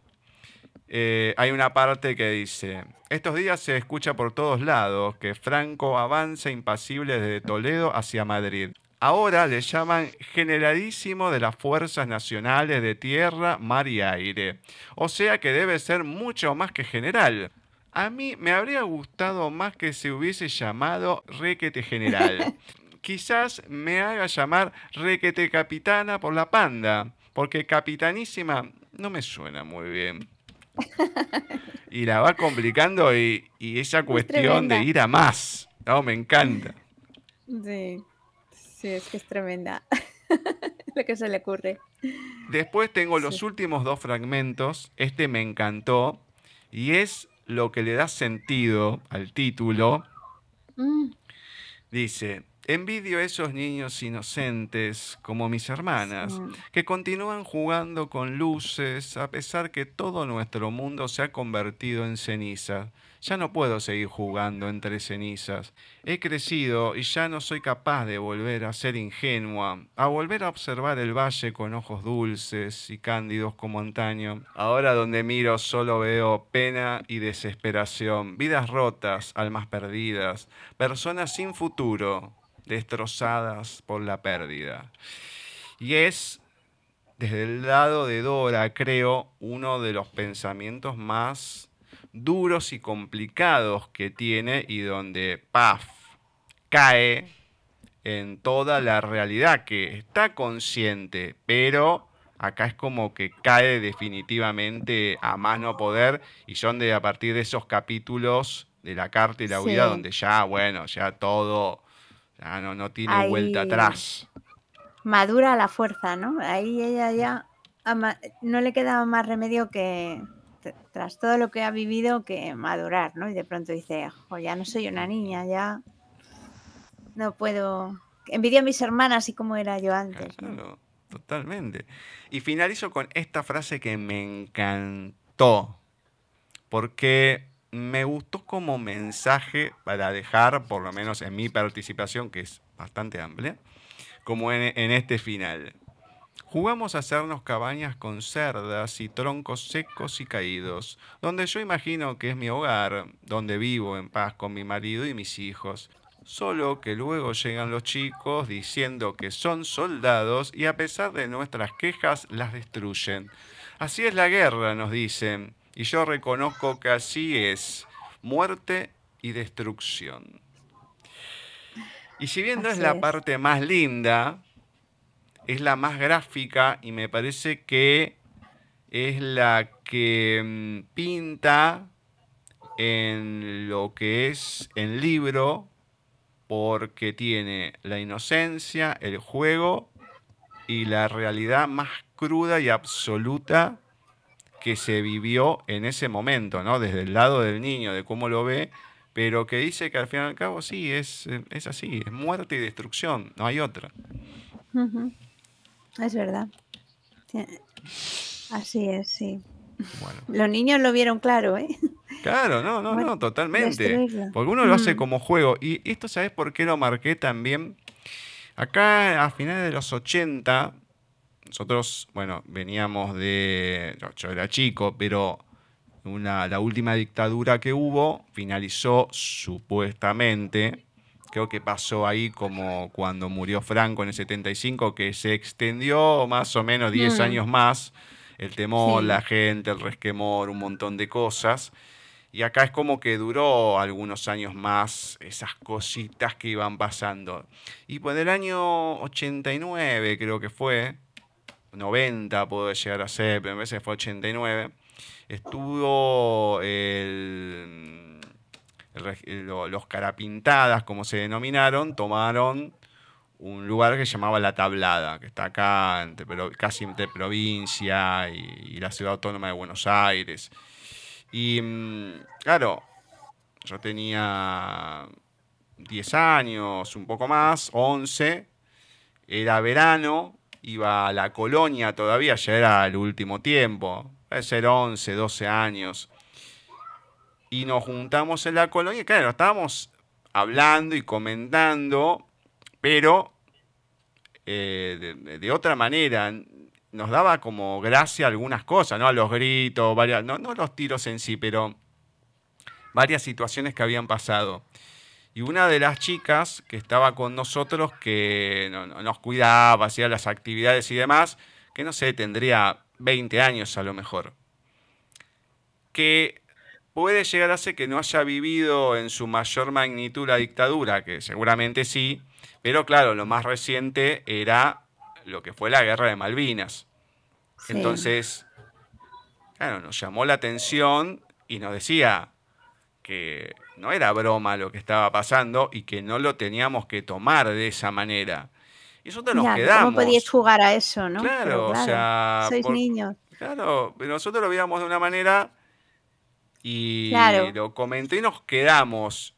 Eh, hay una parte que dice, estos días se escucha por todos lados que Franco avanza impasible desde Toledo hacia Madrid. Ahora le llaman generalísimo de las Fuerzas Nacionales de Tierra, Mar y Aire. O sea que debe ser mucho más que general. A mí me habría gustado más que se hubiese llamado Requete General. (laughs) Quizás me haga llamar Requete Capitana por la panda, porque Capitanísima no me suena muy bien. (laughs) Y la va complicando y, y esa cuestión de ir a más. No, me encanta. Sí. Sí, es que es tremenda. (laughs) Lo que se le ocurre. Después tengo los Sí. últimos dos fragmentos. Este me encantó. Y es lo que le da sentido al título. Mm, Dice, envidio a esos niños inocentes como mis hermanas, que continúan jugando con luces a pesar que todo nuestro mundo se ha convertido en ceniza. Ya no puedo seguir jugando entre cenizas. He crecido y ya no soy capaz de volver a ser ingenua, a volver a observar el valle con ojos dulces y cándidos como antaño. Ahora donde miro solo veo pena y desesperación, vidas rotas, almas perdidas, personas sin futuro, destrozadas por la pérdida. Y es, desde el lado de Dora, creo, uno de los pensamientos más duros y complicados que tiene y donde, paf, cae en toda la realidad que está consciente, pero acá es como que cae definitivamente a más no poder y son de a partir de esos capítulos de la carta y la huida donde ya, bueno, ya todo, ya no, no tiene vuelta atrás. Madura la fuerza, ¿no? Ahí ella ya no le queda más remedio que tras todo lo que ha vivido que madurar, ¿no? Y de pronto dice, ya no soy una niña, ya no puedo envidio a mis hermanas y cómo era yo antes. Claro, totalmente. Y finalizo con esta frase que me encantó, porque me gustó como mensaje para dejar, por lo menos en mi participación, que es bastante amplia, como en, este final. Jugamos a hacernos cabañas con cerdas y troncos secos y caídos, donde yo imagino que es mi hogar, donde vivo en paz con mi marido y mis hijos. Solo que luego llegan los chicos diciendo que son soldados y a pesar de nuestras quejas las destruyen. Así es la guerra, nos dicen, y yo reconozco que así es, muerte y destrucción. Y si bien no es la parte más linda, es la más gráfica y me parece que es la que mm, pinta en lo que es el libro porque tiene la inocencia, el juego y la realidad más cruda y absoluta que se vivió en ese momento, ¿no? Desde el lado del niño, de cómo lo ve, pero que dice que al fin y al cabo sí, es, es así, es muerte y destrucción, no hay otra. Es verdad. Así es, sí. Los niños lo vieron claro, ¿eh? Claro, no, no, no, totalmente. Porque uno lo hace como juego. Y esto, ¿sabes por qué lo marqué también? Acá a finales de los 80, nosotros, bueno, veníamos de. Yo, era chico, pero una, la última dictadura que hubo finalizó supuestamente. Creo que pasó ahí como cuando murió Franco en el 75, que se extendió más o menos 10 mm. años más. El temor, la gente, el resquemor, un montón de cosas. Y acá es como que duró algunos años más esas cositas que iban pasando. Y pues el año 89 creo que fue, 90 puede llegar a ser, pero a veces fue 89, estuvo los carapintadas, como se denominaron, tomaron un lugar que se llamaba La Tablada, que está acá entre, casi entre provincia y la ciudad autónoma de Buenos Aires. Y mm, claro, yo tenía 10 años, un poco más, 11, era verano, iba a la colonia todavía, ya era el último tiempo, puede ser 11, 12 años. Y nos juntamos en la colonia, claro, estábamos hablando y comentando, pero eh, de, otra manera, nos daba como gracia algunas cosas, ¿no? A los gritos, varias, no, no los tiros en sí, pero varias situaciones que habían pasado. Y una de las chicas que estaba con nosotros, que nos cuidaba, hacía las actividades y demás, que no sé, tendría 20 años a lo mejor, que puede llegar a ser que no haya vivido en su mayor magnitud la dictadura, que seguramente sí, pero claro, lo más reciente era lo que fue la guerra de Malvinas. Entonces, claro, nos llamó la atención y nos decía que no era broma lo que estaba pasando y que no lo teníamos que tomar de esa manera. Y nosotros nos quedamos. ¿Cómo podíais jugar a eso, no? Claro, o sea. Sois niños. Claro, pero nosotros lo veíamos de una manera y lo comenté y nos quedamos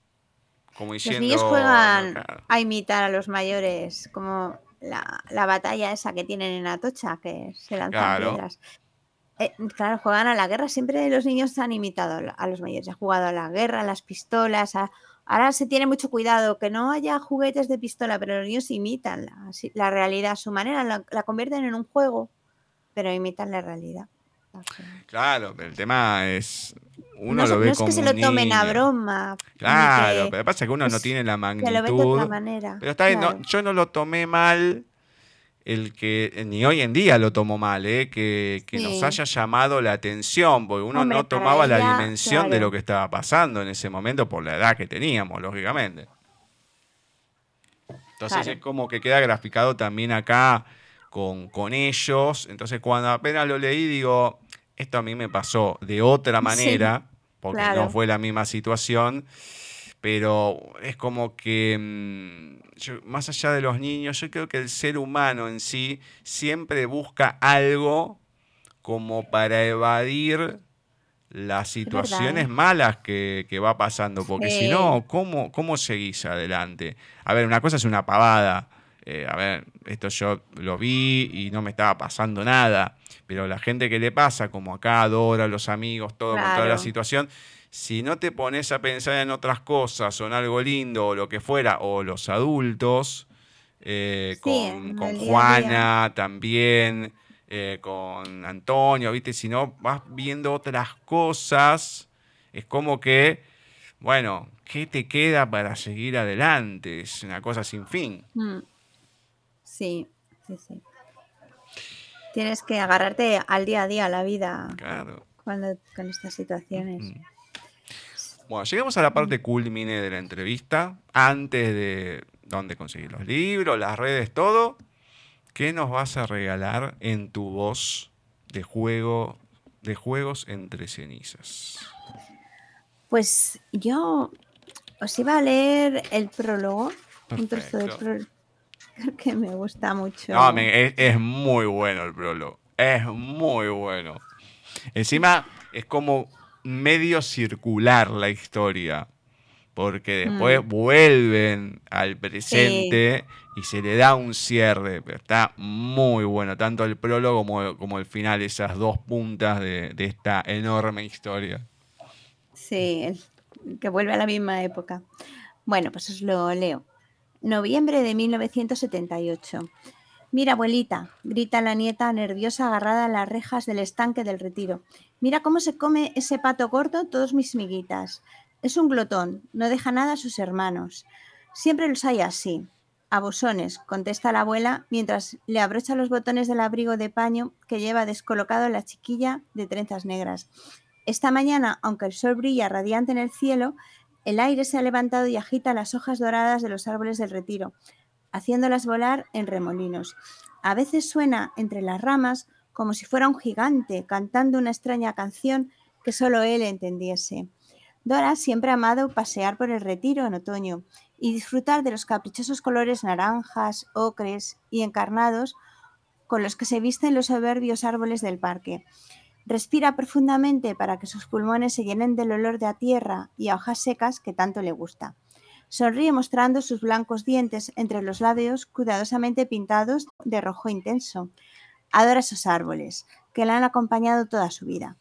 como diciendo. Los niños juegan a imitar a los mayores, como la, batalla esa que tienen en Atocha, que se lanzan piedras. Eh, claro, juegan a la guerra. Siempre los niños han imitado a los mayores. Han jugado a la guerra, a las pistolas. Ahora se tiene mucho cuidado que no haya juguetes de pistola, pero los niños imitan la, realidad a su manera. La, convierten en un juego, pero imitan la realidad. Claro, pero el tema es. Uno lo ve no es que se lo tomen a broma. Claro, pero pasa que uno no tiene la magnitud. lo ve de otra manera. Pero está bien, yo no lo tomé mal. El que ni hoy en día lo tomó mal, ¿eh? que, nos haya llamado la atención, porque uno no tomaba la dimensión de lo que estaba pasando en ese momento por la edad que teníamos, lógicamente. Entonces es como que queda graficado también acá con, con ellos. Entonces cuando apenas lo leí digo, esto a mí me pasó de otra manera, porque claro. no fue la misma situación, pero es como que mm, yo- más allá de los niños, yo creo que el ser humano en sí siempre busca algo como para evadir las situaciones ¿eh? malas que, que va pasando, porque si no, ¿cómo, ¿cómo seguís adelante? A ver, una cosa es una pavada. eh, a ver, esto yo lo vi y no me estaba pasando nada, pero la gente que le pasa, como acá, adora los amigos, todo con toda la situación, si no te pones a pensar en otras cosas o en algo lindo o lo que fuera, o los adultos, eh, Sí, con, con Juana también, eh, con Antonio, ¿viste? Si no vas viendo otras cosas, es como que, bueno, ¿qué te queda para seguir adelante? Es una cosa sin fin. Mm. Sí, sí, sí. Tienes que agarrarte al día a día, a la vida, Claro. cuando con estas situaciones. Mm. Bueno, llegamos a la parte culmine de la entrevista. Antes de dónde conseguir los libros, las redes, todo. ¿Qué nos vas a regalar en tu voz de juego, de juegos entre cenizas? Pues yo os iba a leer el prólogo, un trozo Perfecto. prólogo, (laughs) que me gusta mucho. No, me- es, es muy bueno el prólogo. Es muy bueno. Encima es como medio circular la historia. Porque después Mm. vuelven al presente y se le da un cierre. Pero está muy bueno. Tanto el prólogo como, como el final, esas dos puntas de, de esta enorme historia. Sí, el- que vuelve a la misma época. Bueno, pues os lo leo. Noviembre de 1978. Mira, abuelita, grita la nieta nerviosa agarrada a las rejas del estanque del retiro. Mira cómo se come ese pato gordo todos mis miguitas. Es un glotón, no deja nada a sus hermanos. Siempre los hay así. A bosones, contesta la abuela mientras le abrocha los botones del abrigo de paño que lleva descolocado la chiquilla de trenzas negras. Esta mañana, aunque el sol brilla radiante en el cielo, el aire se ha levantado y agita las hojas doradas de los árboles del retiro, haciéndolas volar en remolinos. A veces suena entre las ramas como si fuera un gigante cantando una extraña canción que solo él entendiese. Dora siempre ha amado pasear por el retiro en otoño y disfrutar de los caprichosos colores naranjas, ocres y encarnados con los que se visten los soberbios árboles del parque. Respira profundamente para que sus pulmones se llenen del olor de a tierra y a hojas secas que tanto le gusta. Sonríe mostrando sus blancos dientes entre los labios cuidadosamente pintados de rojo intenso. Adora esos árboles, que le han acompañado toda su vida.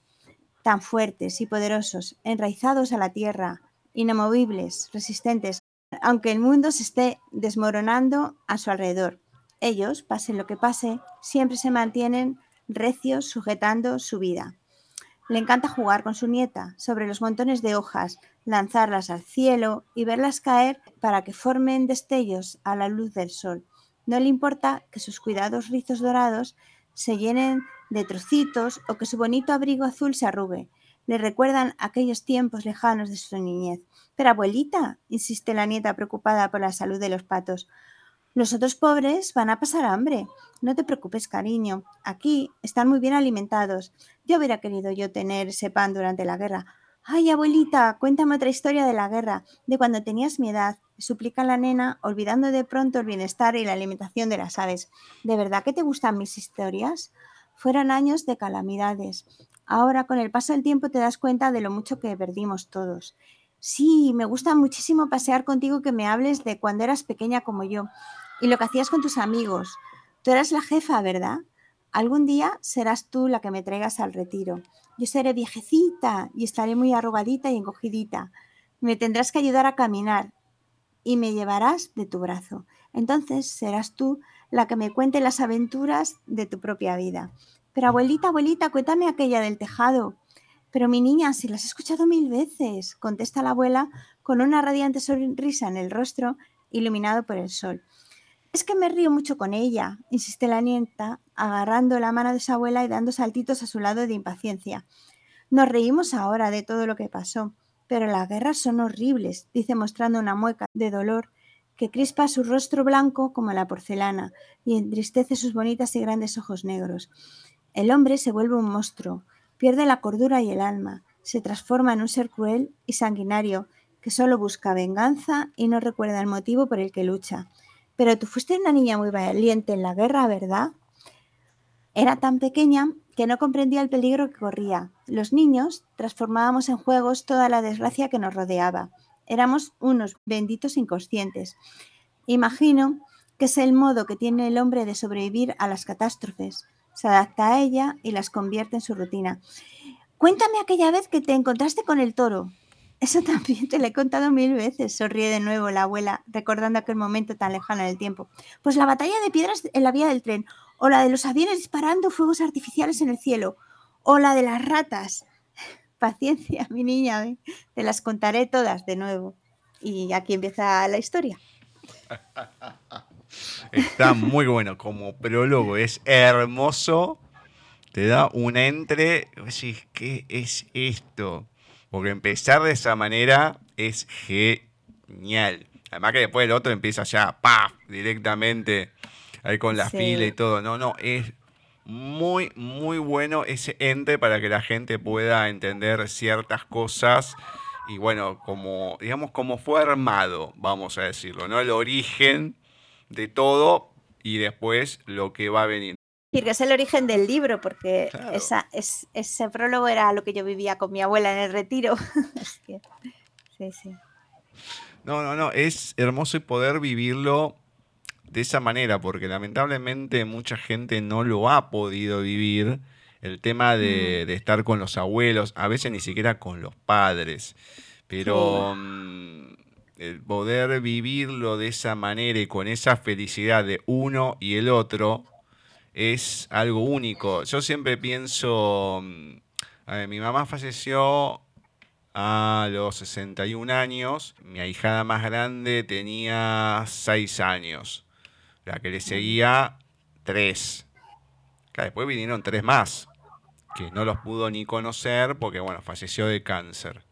Tan fuertes y poderosos, enraizados a la tierra, inamovibles, resistentes, aunque el mundo se esté desmoronando a su alrededor. Ellos, pase lo que pase, siempre se mantienen recios sujetando su vida. Le encanta jugar con su nieta sobre los montones de hojas, lanzarlas al cielo y verlas caer para que formen destellos a la luz del sol. No le importa que sus cuidados rizos dorados se llenen de trocitos o que su bonito abrigo azul se arrugue. Le recuerdan aquellos tiempos lejanos de su niñez. Pero abuelita, insiste la nieta preocupada por la salud de los patos, los otros pobres van a pasar hambre. No te preocupes, cariño. Aquí están muy bien alimentados. Yo hubiera querido yo tener ese pan durante la guerra. Ay, abuelita, cuéntame otra historia de la guerra, de cuando tenías mi edad, suplica la nena, olvidando de pronto el bienestar y la alimentación de las aves. ¿De verdad que te gustan mis historias? Fueron años de calamidades. Ahora, con el paso del tiempo, te das cuenta de lo mucho que perdimos todos. Sí, me gusta muchísimo pasear contigo que me hables de cuando eras pequeña como yo y lo que hacías con tus amigos. Tú eras la jefa, ¿verdad? Algún día serás tú la que me traigas al retiro. Yo seré viejecita y estaré muy arrugadita y encogidita. Me tendrás que ayudar a caminar y me llevarás de tu brazo. Entonces serás tú la que me cuente las aventuras de tu propia vida. Pero abuelita, abuelita, cuéntame aquella del tejado. Pero mi niña, si las he escuchado mil veces, contesta la abuela con una radiante sonrisa en el rostro, iluminado por el sol. Es que me río mucho con ella, insiste la nieta, agarrando la mano de su abuela y dando saltitos a su lado de impaciencia. Nos reímos ahora de todo lo que pasó, pero las guerras son horribles, dice mostrando una mueca de dolor que crispa su rostro blanco como la porcelana y entristece sus bonitas y grandes ojos negros. El hombre se vuelve un monstruo, pierde la cordura y el alma, se transforma en un ser cruel y sanguinario que solo busca venganza y no recuerda el motivo por el que lucha. Pero tú fuiste una niña muy valiente en la guerra, ¿verdad? Era tan pequeña que no comprendía el peligro que corría. Los niños transformábamos en juegos toda la desgracia que nos rodeaba. Éramos unos benditos inconscientes. Imagino que es el modo que tiene el hombre de sobrevivir a las catástrofes. Se adapta a ella y las convierte en su rutina. Cuéntame aquella vez que te encontraste con el toro. Eso (laughs) también te lo he contado mil veces, sonríe de nuevo la abuela, recordando aquel momento tan lejano en el tiempo. Pues la batalla de piedras en la vía del tren, o la de los aviones disparando fuegos artificiales en el cielo, o la de las ratas. (laughs) Paciencia, (laughs) mi niña, te las contaré todas de nuevo. Y aquí empieza la historia. Está muy bueno como prólogo, es hermoso. Te da un entre, decís, ¿qué es esto? Porque empezar de esa manera es genial. Además que después el otro empieza ya, ¡paf! directamente ahí con la fila y todo. No, no, es muy, muy bueno ese ente para que la gente pueda entender ciertas cosas y bueno, como, digamos, como fue armado, vamos a decirlo, ¿no? El origen de todo y después lo que va a venir. Que es el origen del libro, porque esa, es, ese prólogo era lo que yo vivía con mi abuela en el retiro. (laughs) sí, sí. No, no, no, es hermoso poder vivirlo de esa manera, porque lamentablemente mucha gente no lo ha podido vivir. El tema de, mm. estar con los abuelos, a veces ni siquiera con los padres. Pero mm, el poder vivirlo de esa manera y con esa felicidad de uno y el otro es algo único. Yo siempre pienso, mm, a ver, mi mamá falleció a los 61 años, mi ahijada más grande tenía 6 años. La que le seguía, tres. después vinieron tres más, que no los pudo ni conocer porque, bueno, falleció de cáncer.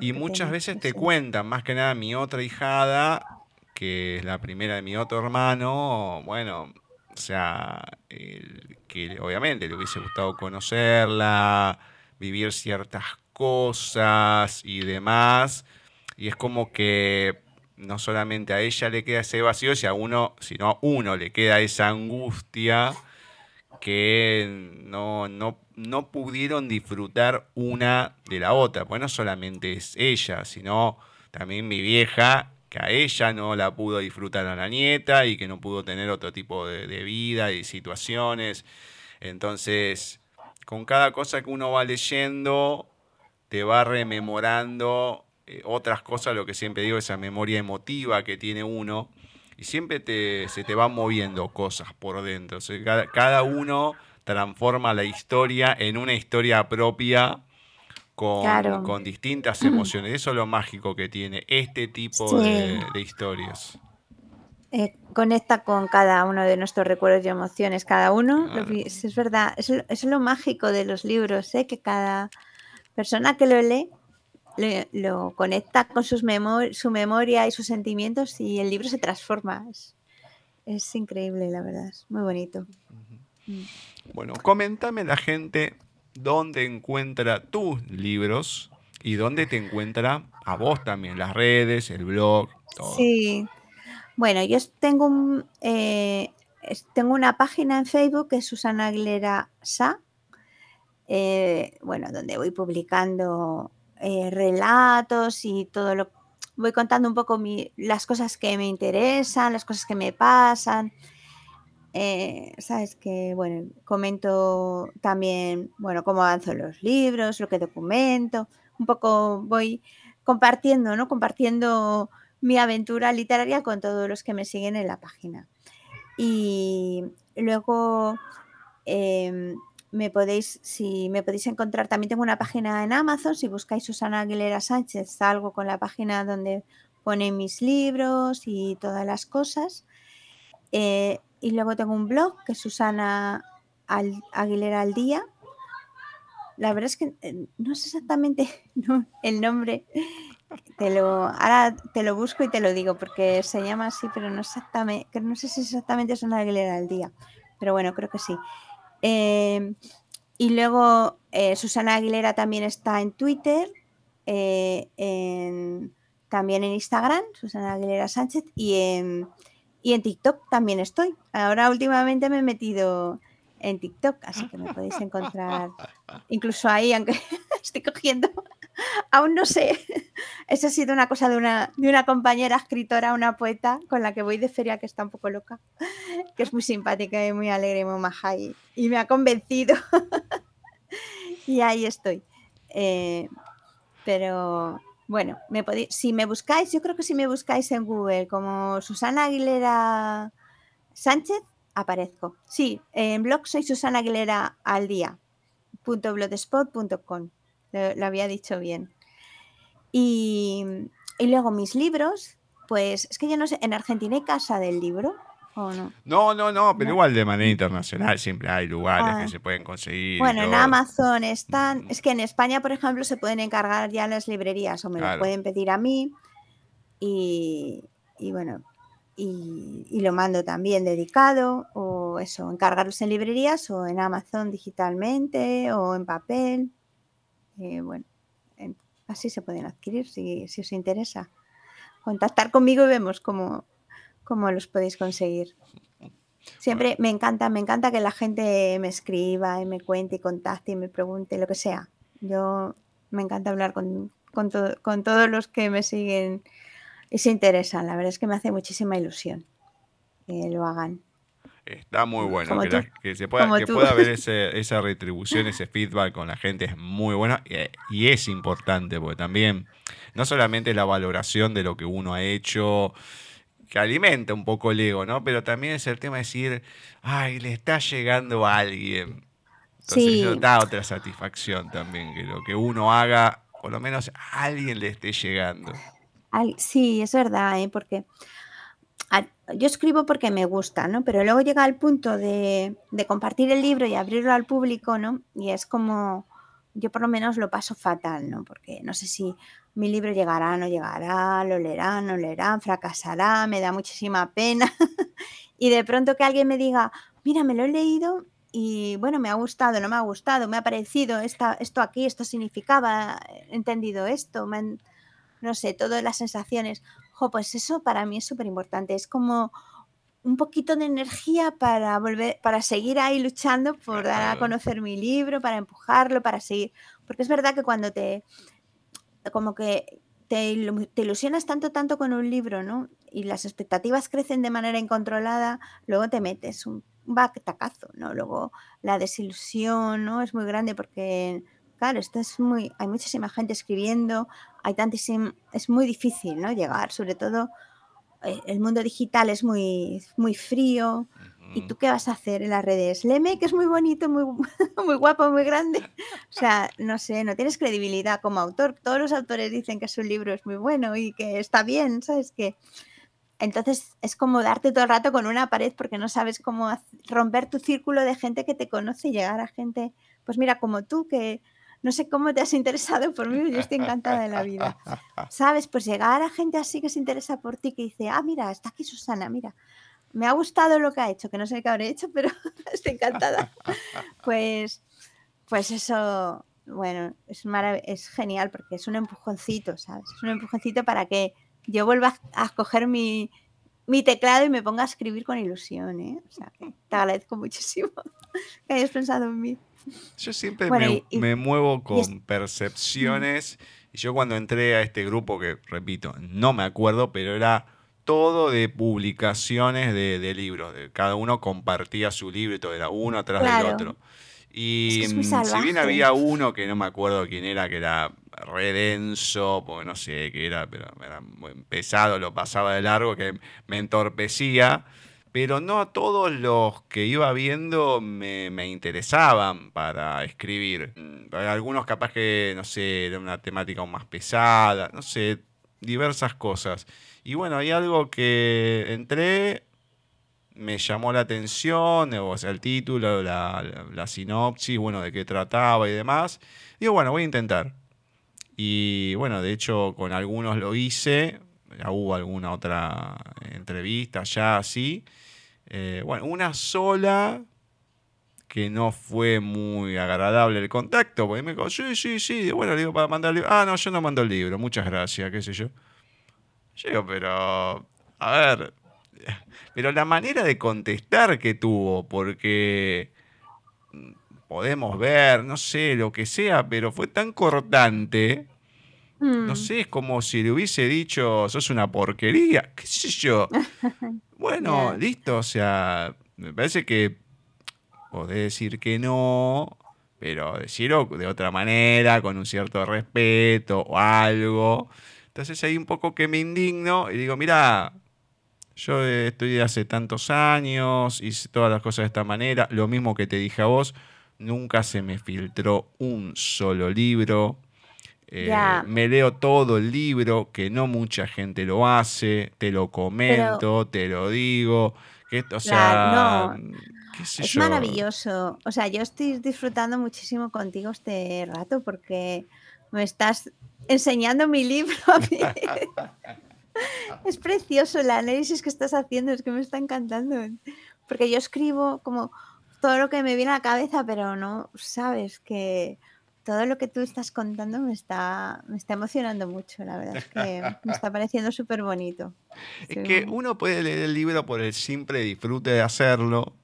y muchas veces te cuentan, más que nada mi otra hijada, que es la primera de mi otro hermano, bueno, o sea, que obviamente le hubiese gustado conocerla, vivir ciertas cosas y demás. Y es como que no solamente a ella le queda ese vacío, si a uno, sino a uno le queda esa angustia que no, no, no pudieron disfrutar una de la otra. Pues no solamente es ella, sino también mi vieja, que a ella no la pudo disfrutar a la nieta y que no pudo tener otro tipo de, vida y situaciones. Entonces, con cada cosa que uno va leyendo, te va rememorando eh, otras cosas, lo que siempre digo, esa memoria emotiva que tiene uno, y siempre te, se te van moviendo cosas por dentro. cada, uno transforma la historia en una historia propia con, con distintas emociones. Eso es lo mágico que tiene este tipo de, historias. Eh, conecta con cada uno de nuestros recuerdos y emociones, cada uno. es, verdad, eso, es lo mágico de los libros, ¿eh? que cada persona que lo lee lo, conecta con sus su memoria y sus sentimientos y el libro se transforma. Es, increíble, la verdad, es muy bonito. Mm. Bueno, coméntame la gente dónde encuentra tus libros y dónde te encuentra a vos también, las redes, el blog, todo. Sí, bueno, yo tengo, un, eh, tengo una página en Facebook que es Susana Aguilera Sa, eh, bueno, donde voy publicando eh, relatos y todo lo voy contando un poco las cosas que me interesan, las cosas que me pasan. Eh, sabes que bueno comento también bueno cómo avanzo los libros lo que documento un poco voy compartiendo no compartiendo mi aventura literaria con todos los que me siguen en la página. Y luego em, me podéis, si me podéis encontrar, también tengo una página en Amazon, si buscáis Susana Aguilera Sánchez, salgo con la página donde pone mis libros y todas las cosas. Eh, y luego tengo un blog que es Susana Aguilera al Día. La verdad es que eh, no sé exactamente (laughs) el nombre te lo, ahora te lo busco y te lo digo, porque se llama así, pero no exactamente, no sé si exactamente es una Aguilera del día, pero bueno, creo que sí. Em, y luego eh, Susana Aguilera también está en Twitter, eh, también en Instagram, Susana Aguilera Sánchez, y en, y en TikTok también estoy. Ahora últimamente me he metido en TikTok, así que me podéis encontrar incluso ahí, aunque (laughs) estoy cogiendo, aún no sé. Esa ha sido una cosa de una, de una compañera escritora, una poeta con la que voy de feria que está un poco loca, que es muy simpática y muy alegre y muy maja y, me ha convencido. (laughs) y ahí estoy. Eh, pero bueno, me si me buscáis, yo creo que si me buscáis en Google como Susana Aguilera Sánchez, aparezco. Sí, en blog soy Susana Aguilera al día. .blogspot.com. Lo, lo, había dicho bien. Y, y, luego mis libros, pues es que yo no sé, ¿en Argentina hay casa del libro o no? No, no, no, pero igual de manera internacional siempre hay lugares que ah. se pueden conseguir. Bueno, en Amazon están, es que en España, por ejemplo, se pueden encargar ya las librerías o me lo pueden pedir a mí. Y, y bueno, y, lo mando también dedicado o eso, encargarlos en librerías o en Amazon digitalmente o en papel. Eh, bueno, así se pueden adquirir si, os interesa. Contactar conmigo y vemos cómo, cómo los podéis conseguir. Siempre me encanta, me encanta que la gente me escriba y me cuente y contacte y me pregunte lo que sea. Yo me encanta hablar con, con, con todos los que me siguen y se interesan. La verdad es que me hace muchísima ilusión que lo hagan. Está muy bueno. Que, se pueda, que pueda haber (laughs) esa retribución, ese feedback con la gente es muy bueno y, es importante porque también no solamente la valoración de lo que uno ha hecho, que alimenta un poco el ego, ¿no? Pero también es el tema de decir, ay, le está llegando a alguien. Entonces eso da otra satisfacción también, que lo que uno haga, por lo menos a alguien le esté llegando sí, es verdad, ¿eh? porque yo escribo porque me gusta, ¿no? Pero luego llega el punto de, compartir el libro y abrirlo al público, ¿no? Y es como, yo por lo menos lo paso fatal, ¿no? Porque no sé si mi libro llegará, no llegará, lo leerán, no leerán, fracasará, me da muchísima pena. (laughs) y de pronto que alguien me diga, mira, me lo he leído y bueno, me ha gustado, no me ha gustado, me ha parecido esta, esto aquí, esto significaba, he entendido esto, me no sé, todas las sensaciones. Jo, pues eso para mí es súper importante. Es como un poquito de energía para volver, para seguir ahí luchando por dar a conocer mi libro, para empujarlo, para seguir. Porque es verdad que cuando te, como que te, ilusionas tanto, tanto con un libro, ¿no? Y las expectativas crecen de manera incontrolada, luego te metes un batacazo, ¿no? Luego la desilusión, ¿no? Es muy grande porque Claro, esto es muy, hay muchísima gente escribiendo, hay tantísimo, es muy difícil, ¿no? Llegar, sobre todo eh, el mundo digital es muy, muy frío. ¿Y tú qué vas a hacer en las redes? Leme, que es muy bonito, muy, (laughs) muy guapo, muy grande. O sea, no sé, no tienes credibilidad como autor. Todos los autores dicen que su libro es muy bueno y que está bien, ¿sabes? Que entonces es como darte todo el rato con una pared porque no sabes cómo romper tu círculo de gente que te conoce y llegar a gente, pues mira, como tú, que no sé cómo te has interesado por mí, yo estoy encantada de la vida. (laughs) ¿Sabes? Pues llegar a gente así que se interesa por ti, que dice, ah, mira, está aquí Susana, mira, me ha gustado lo que ha hecho, que no sé qué habré hecho, pero (laughs) estoy encantada. (laughs) Pues, pues eso, bueno, es, es genial porque es un empujoncito, ¿sabes? Es un empujoncito para que yo vuelva a coger mi, mi teclado y me ponga a escribir con ilusión, ¿eh? O sea, te agradezco muchísimo (laughs) que hayas pensado en mí. Yo siempre me, muevo con percepciones. Y yo cuando entré a este grupo, que repito, no me acuerdo, pero era todo de publicaciones de, libros. Cada uno compartía su libro y todo, era uno atrás del otro. Y mm, si bien había uno que no me acuerdo quién era, que era redenso, porque no sé qué era, pero era muy pesado, lo pasaba de largo, que me entorpecía pero no todos los que iba viendo me, interesaban para escribir. Mm, algunos capaz que, no sé, era una temática aún más pesada, no sé, diversas cosas. Y bueno, hay algo que entré, me llamó la atención, o sea, el título, la, la, sinopsis, bueno, de qué trataba y demás. Digo, bueno, voy a intentar. Y bueno, de hecho con algunos lo hice, ya hubo alguna otra entrevista ya así. Eh, bueno, una sola que no fue muy agradable el contacto, porque me dijo, sí, sí, sí, bueno, le digo para mandar el libro. Ah, no, yo no mando el libro, muchas gracias, qué sé yo. Yo digo, pero, a ver, pero la manera de contestar que tuvo, porque podemos ver, no sé, lo que sea, pero fue tan cortante. No Mm. sé, es como si le hubiese dicho, sos una porquería, qué sé yo. (laughs) Bueno, listo, o sea, me parece que podés decir que no, pero decirlo de otra manera, con un cierto respeto o algo. Entonces hay un poco que me indigno y digo, mira, yo estoy hace tantos años, hice todas las cosas de esta manera, lo mismo que te dije a vos, nunca se me filtró un solo libro. Eh, me leo todo el libro, que no mucha gente lo hace, te lo comento, te lo digo, que esto, o sea, qué sé Es yo. maravilloso. O sea, yo estoy disfrutando muchísimo contigo este rato porque me estás enseñando mi libro a mí. Es precioso el análisis que estás haciendo, es que me está encantando. Porque yo escribo como todo lo que me viene a la cabeza, pero no sabes que todo lo que tú estás contando me está, me está emocionando mucho, la verdad es que me está pareciendo súper bonito. Es Sí, que uno puede leer el libro por el simple disfrute de hacerlo,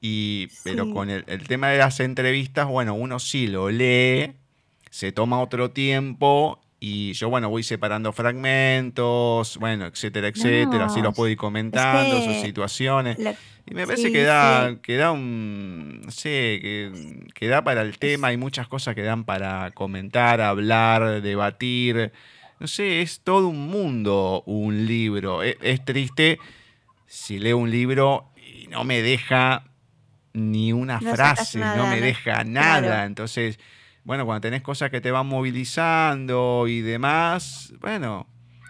y, pero Sí. con el, el tema de las entrevistas, bueno, uno sí lo lee, se toma otro tiempo y yo, bueno, voy separando fragmentos, bueno, etcétera, etcétera, así los puedo ir comentando, sus que situaciones. Y me parece sí, que da, sí. que da un, no sé, que, que da para el tema, hay muchas cosas que dan para comentar, hablar, debatir. No sé, es todo un mundo un libro. E- Es, triste si leo un libro y no me deja ni una No frase, no me deja nada. Claro. Entonces, bueno, cuando tenés cosas que te van movilizando y demás, bueno,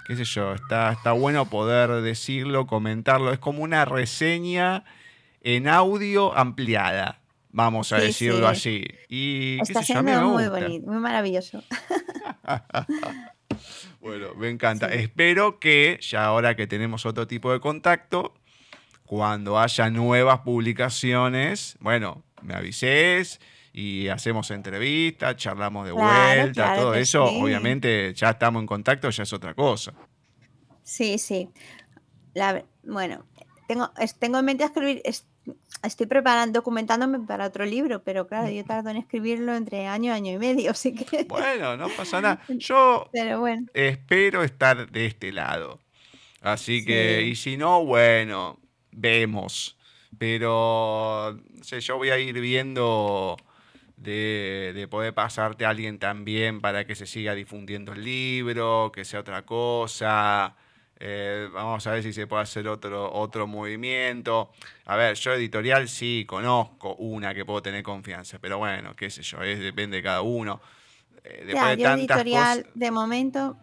qué sé yo, está, está bueno poder decirlo, comentarlo. Es como una reseña en audio ampliada, vamos a Sí, decirlo sí. así. Y Está sé yo, siendo muy bonito, muy maravilloso. (laughs) Bueno, me encanta. Sí. Espero que ya ahora que tenemos otro tipo de contacto, cuando haya nuevas publicaciones, bueno, me avises y hacemos entrevistas, charlamos de Claro, vuelta, claro todo eso. sí. Obviamente ya estamos en contacto, ya es otra cosa. Sí, sí. La bueno, tengo, tengo en mente escribir, es- estoy preparando, documentándome para otro libro, pero claro, yo (laughs) tardo en escribirlo entre año, año y medio, así que, (laughs) Bueno, no pasa nada. (laughs) Yo pero bueno, espero estar de este lado. Así que, Sí. y si no, bueno, vemos. Pero, no sé, yo voy a ir viendo de, de poder pasarte a alguien también para que se siga difundiendo el libro, que sea otra cosa. Eh, vamos a ver si se puede hacer otro, otro movimiento. A ver, yo editorial sí conozco una que puedo tener confianza, pero bueno, qué sé yo, es, depende de cada uno. Eh, después ya, de yo editorial, cosas. de momento,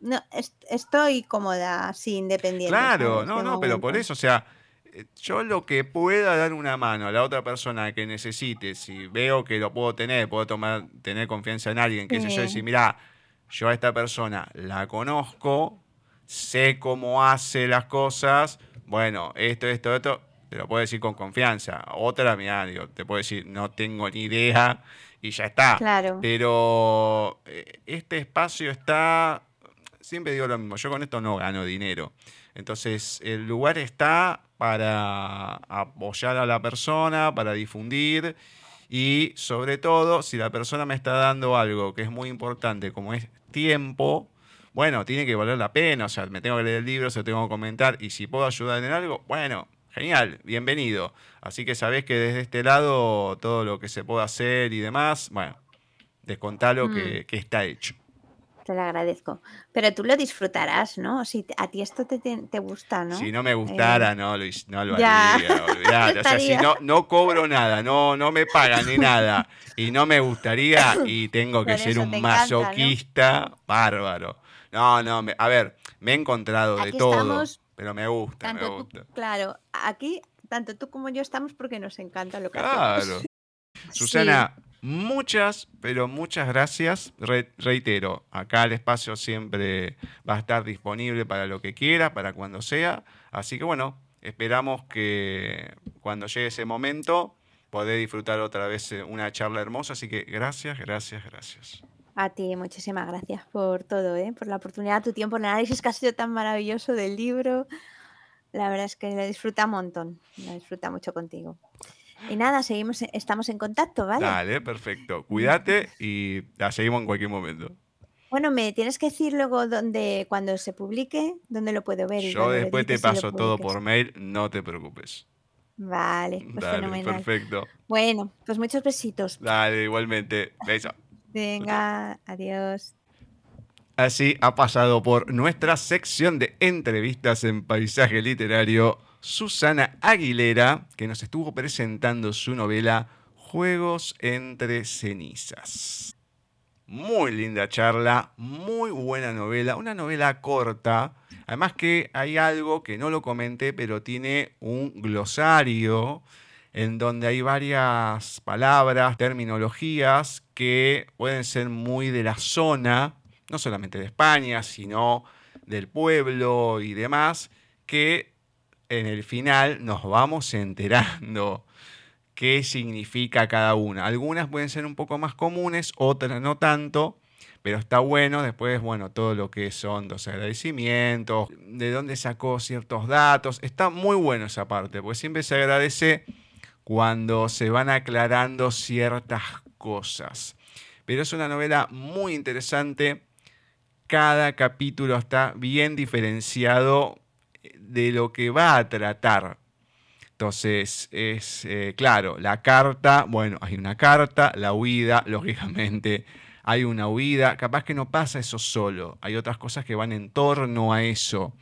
no, est- estoy cómoda, así, independiente. Claro, no, no, pero por eso, o sea, yo lo que pueda dar una mano a la otra persona que necesite, si veo que lo puedo tener, puedo tomar, tener confianza en alguien, qué sé yo, decir, mira, yo a esta persona la conozco, sé cómo hace las cosas, bueno, esto, esto, esto, te lo puedo decir con confianza. Otra, mira, digo, te puedo decir, no tengo ni idea y ya está. Claro, Pero eh, este espacio está, siempre digo lo mismo, yo con esto no gano dinero. Entonces, el lugar está para apoyar a la persona, para difundir y sobre todo, si la persona me está dando algo que es muy importante, como es tiempo, bueno, tiene que valer la pena, o sea, me tengo que leer el libro, se lo tengo que comentar y si puedo ayudar en algo, bueno, genial, bienvenido. Así que sabés que desde este lado todo lo que se pueda hacer y demás, bueno, descontalo Mm. que, que está hecho. Te lo agradezco. Pero tú lo disfrutarás, ¿no? Si a ti esto te, te, gusta, ¿no? Si no me gustara, Eh, no hic- no lo ya. haría. (laughs) O sea, si no, no cobro nada, no, no me pagan ni nada y no me gustaría (coughs) y tengo que Por ser un te encanta, ¿no? masoquista bárbaro. No, no, me- a ver, me he encontrado de Aquí todo, estamos, pero me gusta, me tanto tú, gusta. claro, aquí tanto tú como yo estamos porque nos encanta lo que hacemos. Claro. (laughs) Susana, Muchas, pero muchas gracias. reitero, acá el espacio siempre va a estar disponible para lo que quiera, para cuando sea. Así que bueno, esperamos que cuando llegue ese momento poder disfrutar otra vez eh, una charla hermosa. Así que gracias, gracias, gracias. A ti, muchísimas gracias por todo, ¿eh? por la oportunidad, tu tiempo, el análisis que ha sido tan maravilloso del libro. La verdad es que lo disfruta un montón, lo disfruta mucho contigo. Y nada, seguimos, estamos en contacto, ¿vale? Dale, perfecto. Cuídate y la seguimos en cualquier momento. Bueno, me tienes que decir luego dónde, cuando se publique, dónde lo puedo ver. Yo después te paso todo por mail, no te preocupes. Vale, pues Dale, perfecto. Bueno, pues muchos besitos. Dale, igualmente. Beso. Venga, adiós. Así ha pasado por nuestra sección de entrevistas en paisaje literario Susana Aguilera, que nos estuvo presentando su novela Juegos entre cenizas. Muy linda charla, muy buena novela, una novela corta. Además que hay algo que no lo comenté, pero tiene un glosario en donde hay varias palabras, terminologías que pueden ser muy de la zona, no solamente de España, sino del pueblo y demás, que en el final nos vamos enterando qué significa cada una. Algunas pueden ser un poco más comunes, otras no tanto, pero está bueno después, bueno, todo lo que son los agradecimientos, de dónde sacó ciertos datos, está muy bueno esa parte, porque siempre se agradece cuando se van aclarando ciertas cosas. Pero es una novela muy interesante, cada capítulo está bien diferenciado de lo que va a tratar. Entonces, es eh, claro, la carta, bueno, hay una carta, la huida, (laughs) lógicamente, hay una huida, capaz que no pasa eso solo, hay otras cosas que van en torno a eso,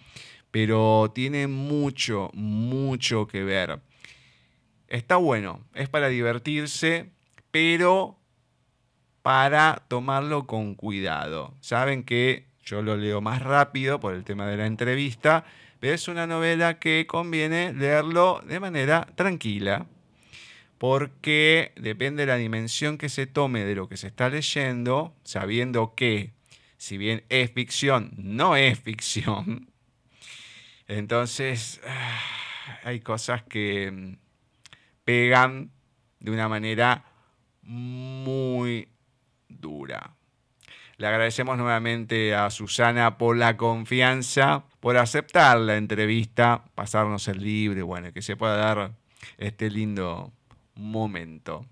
pero tiene mucho, mucho que ver. Está bueno, es para divertirse, pero para tomarlo con cuidado. Saben que yo lo leo más rápido por el tema de la entrevista, pero es una novela que conviene leerlo de manera tranquila, porque depende de la dimensión que se tome de lo que se está leyendo, sabiendo que si bien es ficción, no es ficción. Entonces, ah, hay cosas que mm, pegan de una manera muy dura. Le agradecemos nuevamente a Susana por la confianza, por aceptar la entrevista, pasarnos el libre, bueno, que se pueda dar este lindo momento.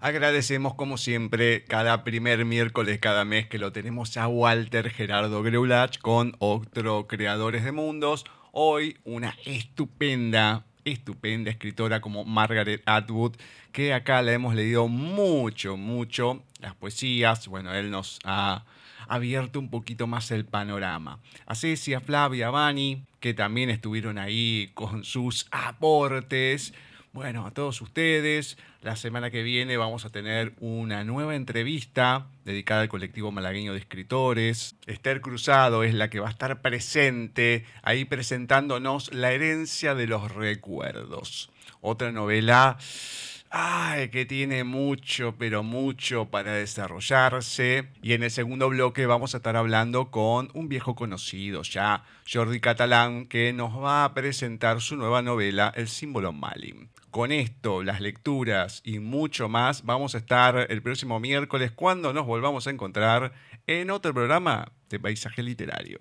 Agradecemos como siempre cada primer miércoles cada mes que lo tenemos a Walter Gerardo Greulach con otro Creadores de Mundos. Hoy una estupenda, estupenda escritora como Margaret Atwood, que acá la hemos leído mucho, mucho. Las poesías, bueno, él nos ha abierto un poquito más el panorama. A Cecia, Flavia, Vani, que también estuvieron ahí con sus aportes. Bueno, a todos ustedes, la semana que viene vamos a tener una nueva entrevista dedicada al colectivo malagueño de escritores. Esther Cruzado es la que va a estar presente ahí presentándonos La herencia de los recuerdos. Otra novela Ay, que tiene mucho, pero mucho para desarrollarse. Y en el segundo bloque vamos a estar hablando con un viejo conocido ya, Jordi Catalán, que nos va a presentar su nueva novela, El símbolo Malim. Con esto, las lecturas y mucho más, vamos a estar el próximo miércoles cuando nos volvamos a encontrar en otro programa de Paisaje Literario.